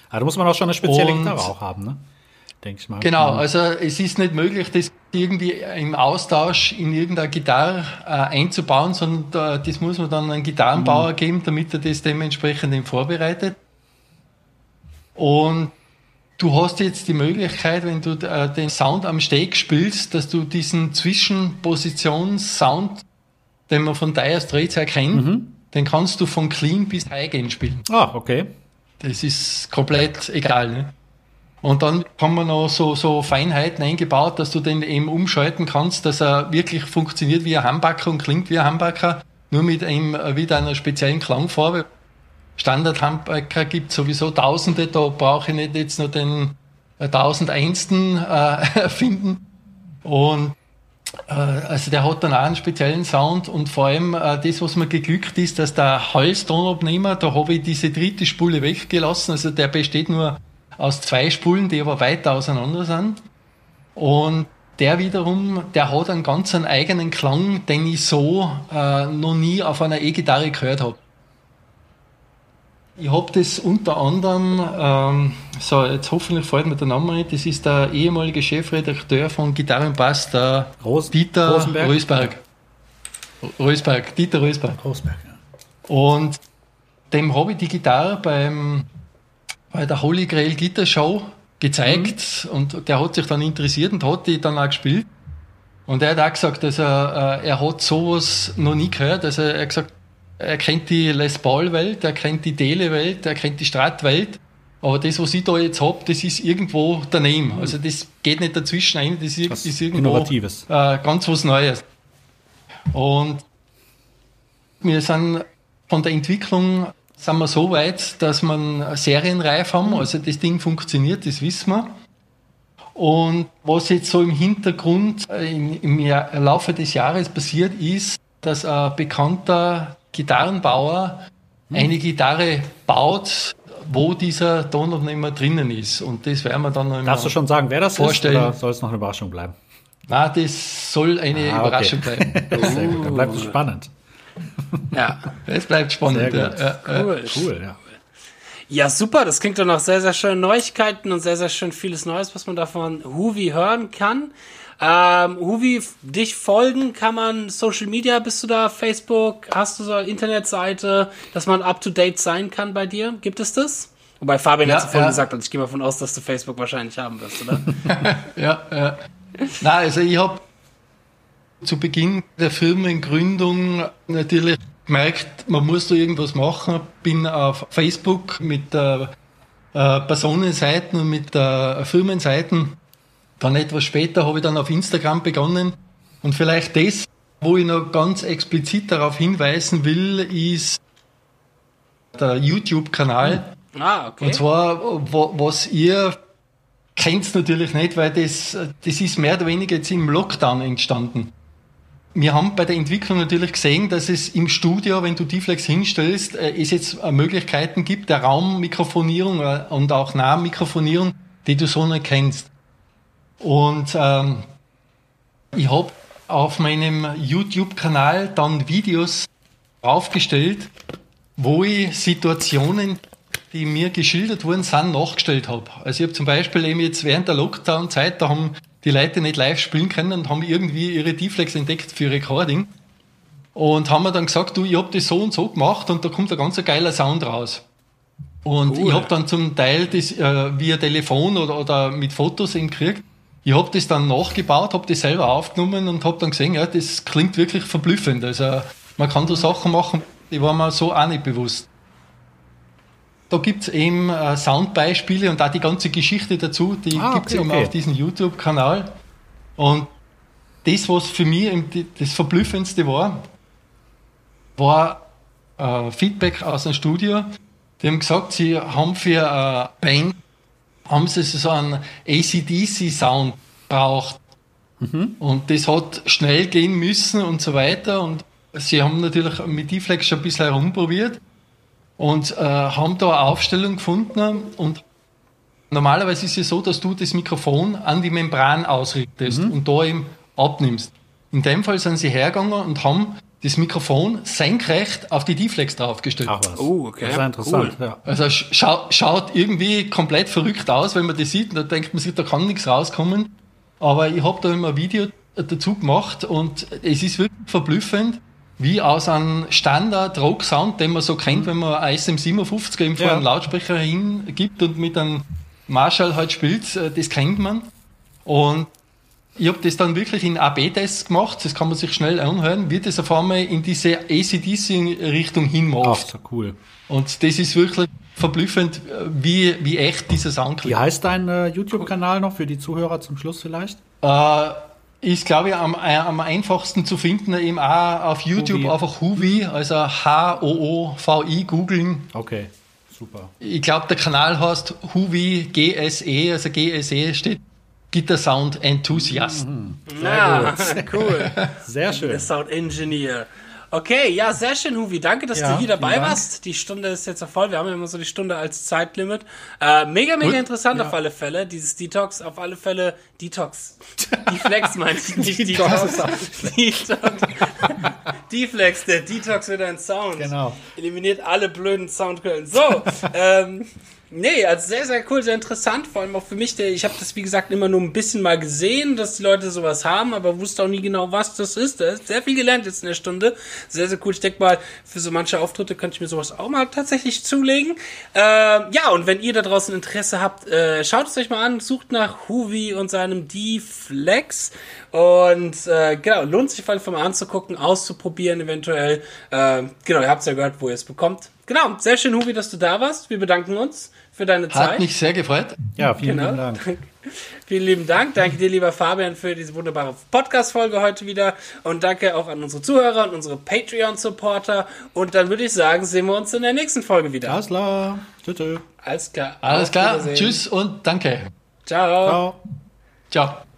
Aber da muss man auch schon eine spezielle Gitarre auch haben, ne?
Denke ich mal. Genau, also es ist nicht möglich, das irgendwie im Austausch in irgendeine Gitarre äh, einzubauen, sondern äh, das muss man dann einem Gitarrenbauer mhm. geben, damit er das dementsprechend eben vorbereitet. Und du hast jetzt die Möglichkeit, wenn du äh, den Sound am Steg spielst, dass du diesen Zwischenpositionssound, den man von Dire Straits erkennt, mhm. den kannst du von Clean bis High gehen spielen.
Ah, okay.
Das ist komplett egal. Ne? Und dann haben wir noch so, so Feinheiten eingebaut, dass du den eben umschalten kannst, dass er wirklich funktioniert wie ein Humbucker und klingt wie ein Humbucker, nur mit einem, äh, wieder einer speziellen Klangfarbe. Standard-Handbiker gibt sowieso Tausende, da brauche ich nicht jetzt nur den äh, 1001. Äh, finden. Und äh, also der hat dann auch einen speziellen Sound und vor allem äh, das, was mir geglückt ist, dass der Halstonabnehmer, da habe ich diese dritte Spule weggelassen, also der besteht nur aus zwei Spulen, die aber weiter auseinander sind. Und der wiederum, der hat einen ganz einen eigenen Klang, den ich so äh, noch nie auf einer E-Gitarre gehört habe. Ich habe das unter anderem, ähm, so jetzt hoffentlich fällt mir der Name ein, das ist der ehemalige Chefredakteur von Gitarrenbass, der Ros Dieter Rosenberg? Rösberg. Rösberg, Dieter Rösberg. Rösberg, ja. Und dem habe ich die Gitarre beim, bei der Holy Grail Guitar Show gezeigt mhm. und der hat sich dann interessiert und hat die dann auch gespielt. Und er hat auch gesagt, dass er, äh, er hat sowas noch nie gehört. Also er hat gesagt, er kennt die Les Paul-Welt, er kennt die Dele-Welt, er kennt die Strat-Welt. Aber das, was ich da jetzt habe, das ist irgendwo daneben. Also das geht nicht dazwischen ein, das ist, ist irgendwo
Innovatives.
Äh, ganz was Neues. Und wir sind von der Entwicklung sind wir so weit, dass wir serienreif haben. Also das Ding funktioniert, das wissen wir. Und was jetzt so im Hintergrund äh, im, im Laufe des Jahres passiert ist, dass ein bekannter Gitarrenbauer eine Gitarre baut, wo dieser Tonabnehmer drinnen ist. Und das werden wir dann noch
Darfst du schon sagen, wer das vorstellen? ist, oder soll es noch eine Überraschung bleiben?
Na, das soll eine ah, Überraschung bleiben.
Sehr gut, dann bleibt es spannend.
Ja, es bleibt spannend. Ja.
Cool. cool, ja. Ja, super. Das klingt doch nach sehr, sehr schönen Neuigkeiten und sehr, sehr schön vieles Neues, was man davon Huvi hören kann. Ähm, Huvi, dich folgen kann man Social Media, bist du da, Facebook, hast du so eine Internetseite, dass man up to date sein kann bei dir? Gibt es das? Wobei Fabian ja, hat vorhin ja. gesagt, und ich gehe mal von aus, dass du Facebook wahrscheinlich haben wirst, oder?
ja, ja. Na, also ich habe zu Beginn der Firmengründung natürlich gemerkt, man muss da irgendwas machen. Bin auf Facebook mit der äh, Personenseiten und mit der Firmenseiten dann etwas später habe ich dann auf Instagram begonnen. Und vielleicht das, wo ich noch ganz explizit darauf hinweisen will, ist der YouTube-Kanal.
Ah, okay.
Und zwar, was ihr kennt natürlich nicht, weil das, das ist mehr oder weniger jetzt im Lockdown entstanden. Wir haben bei der Entwicklung natürlich gesehen, dass es im Studio, wenn du D-Flex hinstellst, äh, es jetzt Möglichkeiten gibt der Raummikrofonierung äh, und auch Nahmikrofonierung, die du so nicht kennst. Und ähm, ich habe auf meinem YouTube-Kanal dann Videos aufgestellt, wo ich Situationen, die mir geschildert wurden, sind, nachgestellt habe. Also ich habe zum Beispiel eben jetzt während der Lockdown-Zeit, da haben die Leute nicht live spielen können und haben irgendwie ihre D-Flex entdeckt für Recording. Und haben mir dann gesagt, du, ich habe das so und so gemacht und da kommt ein ganz geiler Sound raus. Und cool. ich habe dann zum Teil das äh, via Telefon oder, oder mit Fotos eben gekriegt. Ich habe das dann nachgebaut, habe das selber aufgenommen und habe dann gesehen, ja, das klingt wirklich verblüffend. Also man kann da Sachen machen, die waren mir so auch nicht bewusst. Da gibt es eben äh, Soundbeispiele und auch die ganze Geschichte dazu, die ah, gibt es okay, eben okay. auf diesem YouTube-Kanal. Und das, was für mich das Verblüffendste war, war äh, Feedback aus dem Studio. Die haben gesagt, sie haben für eine Band haben sie so einen ACDC-Sound braucht. Mhm. Und das hat schnell gehen müssen und so weiter. Und sie haben natürlich mit D-Flex schon ein bisschen herumprobiert und äh, haben da eine Aufstellung gefunden. Und normalerweise ist es so, dass du das Mikrofon an die Membran ausrichtest mhm. und da eben abnimmst. In dem Fall sind sie hergegangen und haben das Mikrofon senkrecht auf die D-Flex draufgestellt. Ach
was. Oh, okay.
Das ist interessant. Cool. Ja. Also schau, schaut irgendwie komplett verrückt aus, wenn man das sieht. Da denkt man sich, da kann nichts rauskommen. Aber ich habe da immer ein Video dazu gemacht und es ist wirklich verblüffend, wie aus einem Standard Rock Sound, den man so kennt, wenn man ein SM57 eben vor ja. einen Lautsprecher hingibt und mit einem Marshall halt spielt, äh, das kennt man. Und ich habe das dann wirklich in AB-Tests gemacht, das kann man sich schnell anhören, wie das auf einmal in diese ACDC-Richtung hinmacht. Ach,
so cool.
Und das ist wirklich verblüffend, wie, wie echt dieser Sound
klingt. Wie heißt dein äh, YouTube-Kanal noch für die Zuhörer zum Schluss vielleicht?
Äh, ist, glaube ich, am, äh, am einfachsten zu finden, eben auch auf YouTube Huvi. einfach Huvi, also H-O-O-V-I googeln.
Okay, super.
Ich glaube, der Kanal heißt Huvi GSE, also GSE steht Guitar Sound Enthusiast. Mhm.
Ja, cool.
Sehr schön.
Der Sound Engineer. Okay, ja, sehr schön, Huvi. Danke, dass ja, du hier dabei warst. Die Stunde ist jetzt voll. Wir haben ja immer so die Stunde als Zeitlimit. Äh, mega, mega Gut. interessant ja. auf alle Fälle. Dieses Detox auf alle Fälle. Detox. Die Flex meine ich nicht. Detox. Detox. Deflex, der Detox wieder ein Sound.
Genau.
Eliminiert alle blöden Soundquellen. So, ähm, Nee, also sehr, sehr cool, sehr interessant. Vor allem auch für mich, der, ich habe das wie gesagt immer nur ein bisschen mal gesehen, dass die Leute sowas haben, aber wusste auch nie genau, was das ist. Da ist sehr viel gelernt jetzt in der Stunde. Sehr, sehr cool. Ich denke mal, für so manche Auftritte könnte ich mir sowas auch mal tatsächlich zulegen. Äh, ja, und wenn ihr da draußen Interesse habt, äh, schaut es euch mal an, sucht nach Huvi und seinem D-Flex. Und äh, genau, lohnt sich jeden Fall mal anzugucken, auszuprobieren eventuell. Äh, genau, ihr habt es ja gehört, wo ihr es bekommt. Genau, sehr schön, Huvi, dass du da warst. Wir bedanken uns für deine Zeit.
Hat mich sehr gefreut.
Ja, vielen genau. lieben Dank.
vielen lieben Dank. Danke dir, lieber Fabian, für diese wunderbare Podcast-Folge heute wieder. Und danke auch an unsere Zuhörer und unsere Patreon-Supporter. Und dann würde ich sagen, sehen wir uns in der nächsten Folge wieder.
Alles klar. Tschüss.
Alles klar.
Alles klar. Tschüss und danke.
Ciao.
Ciao. Ciao.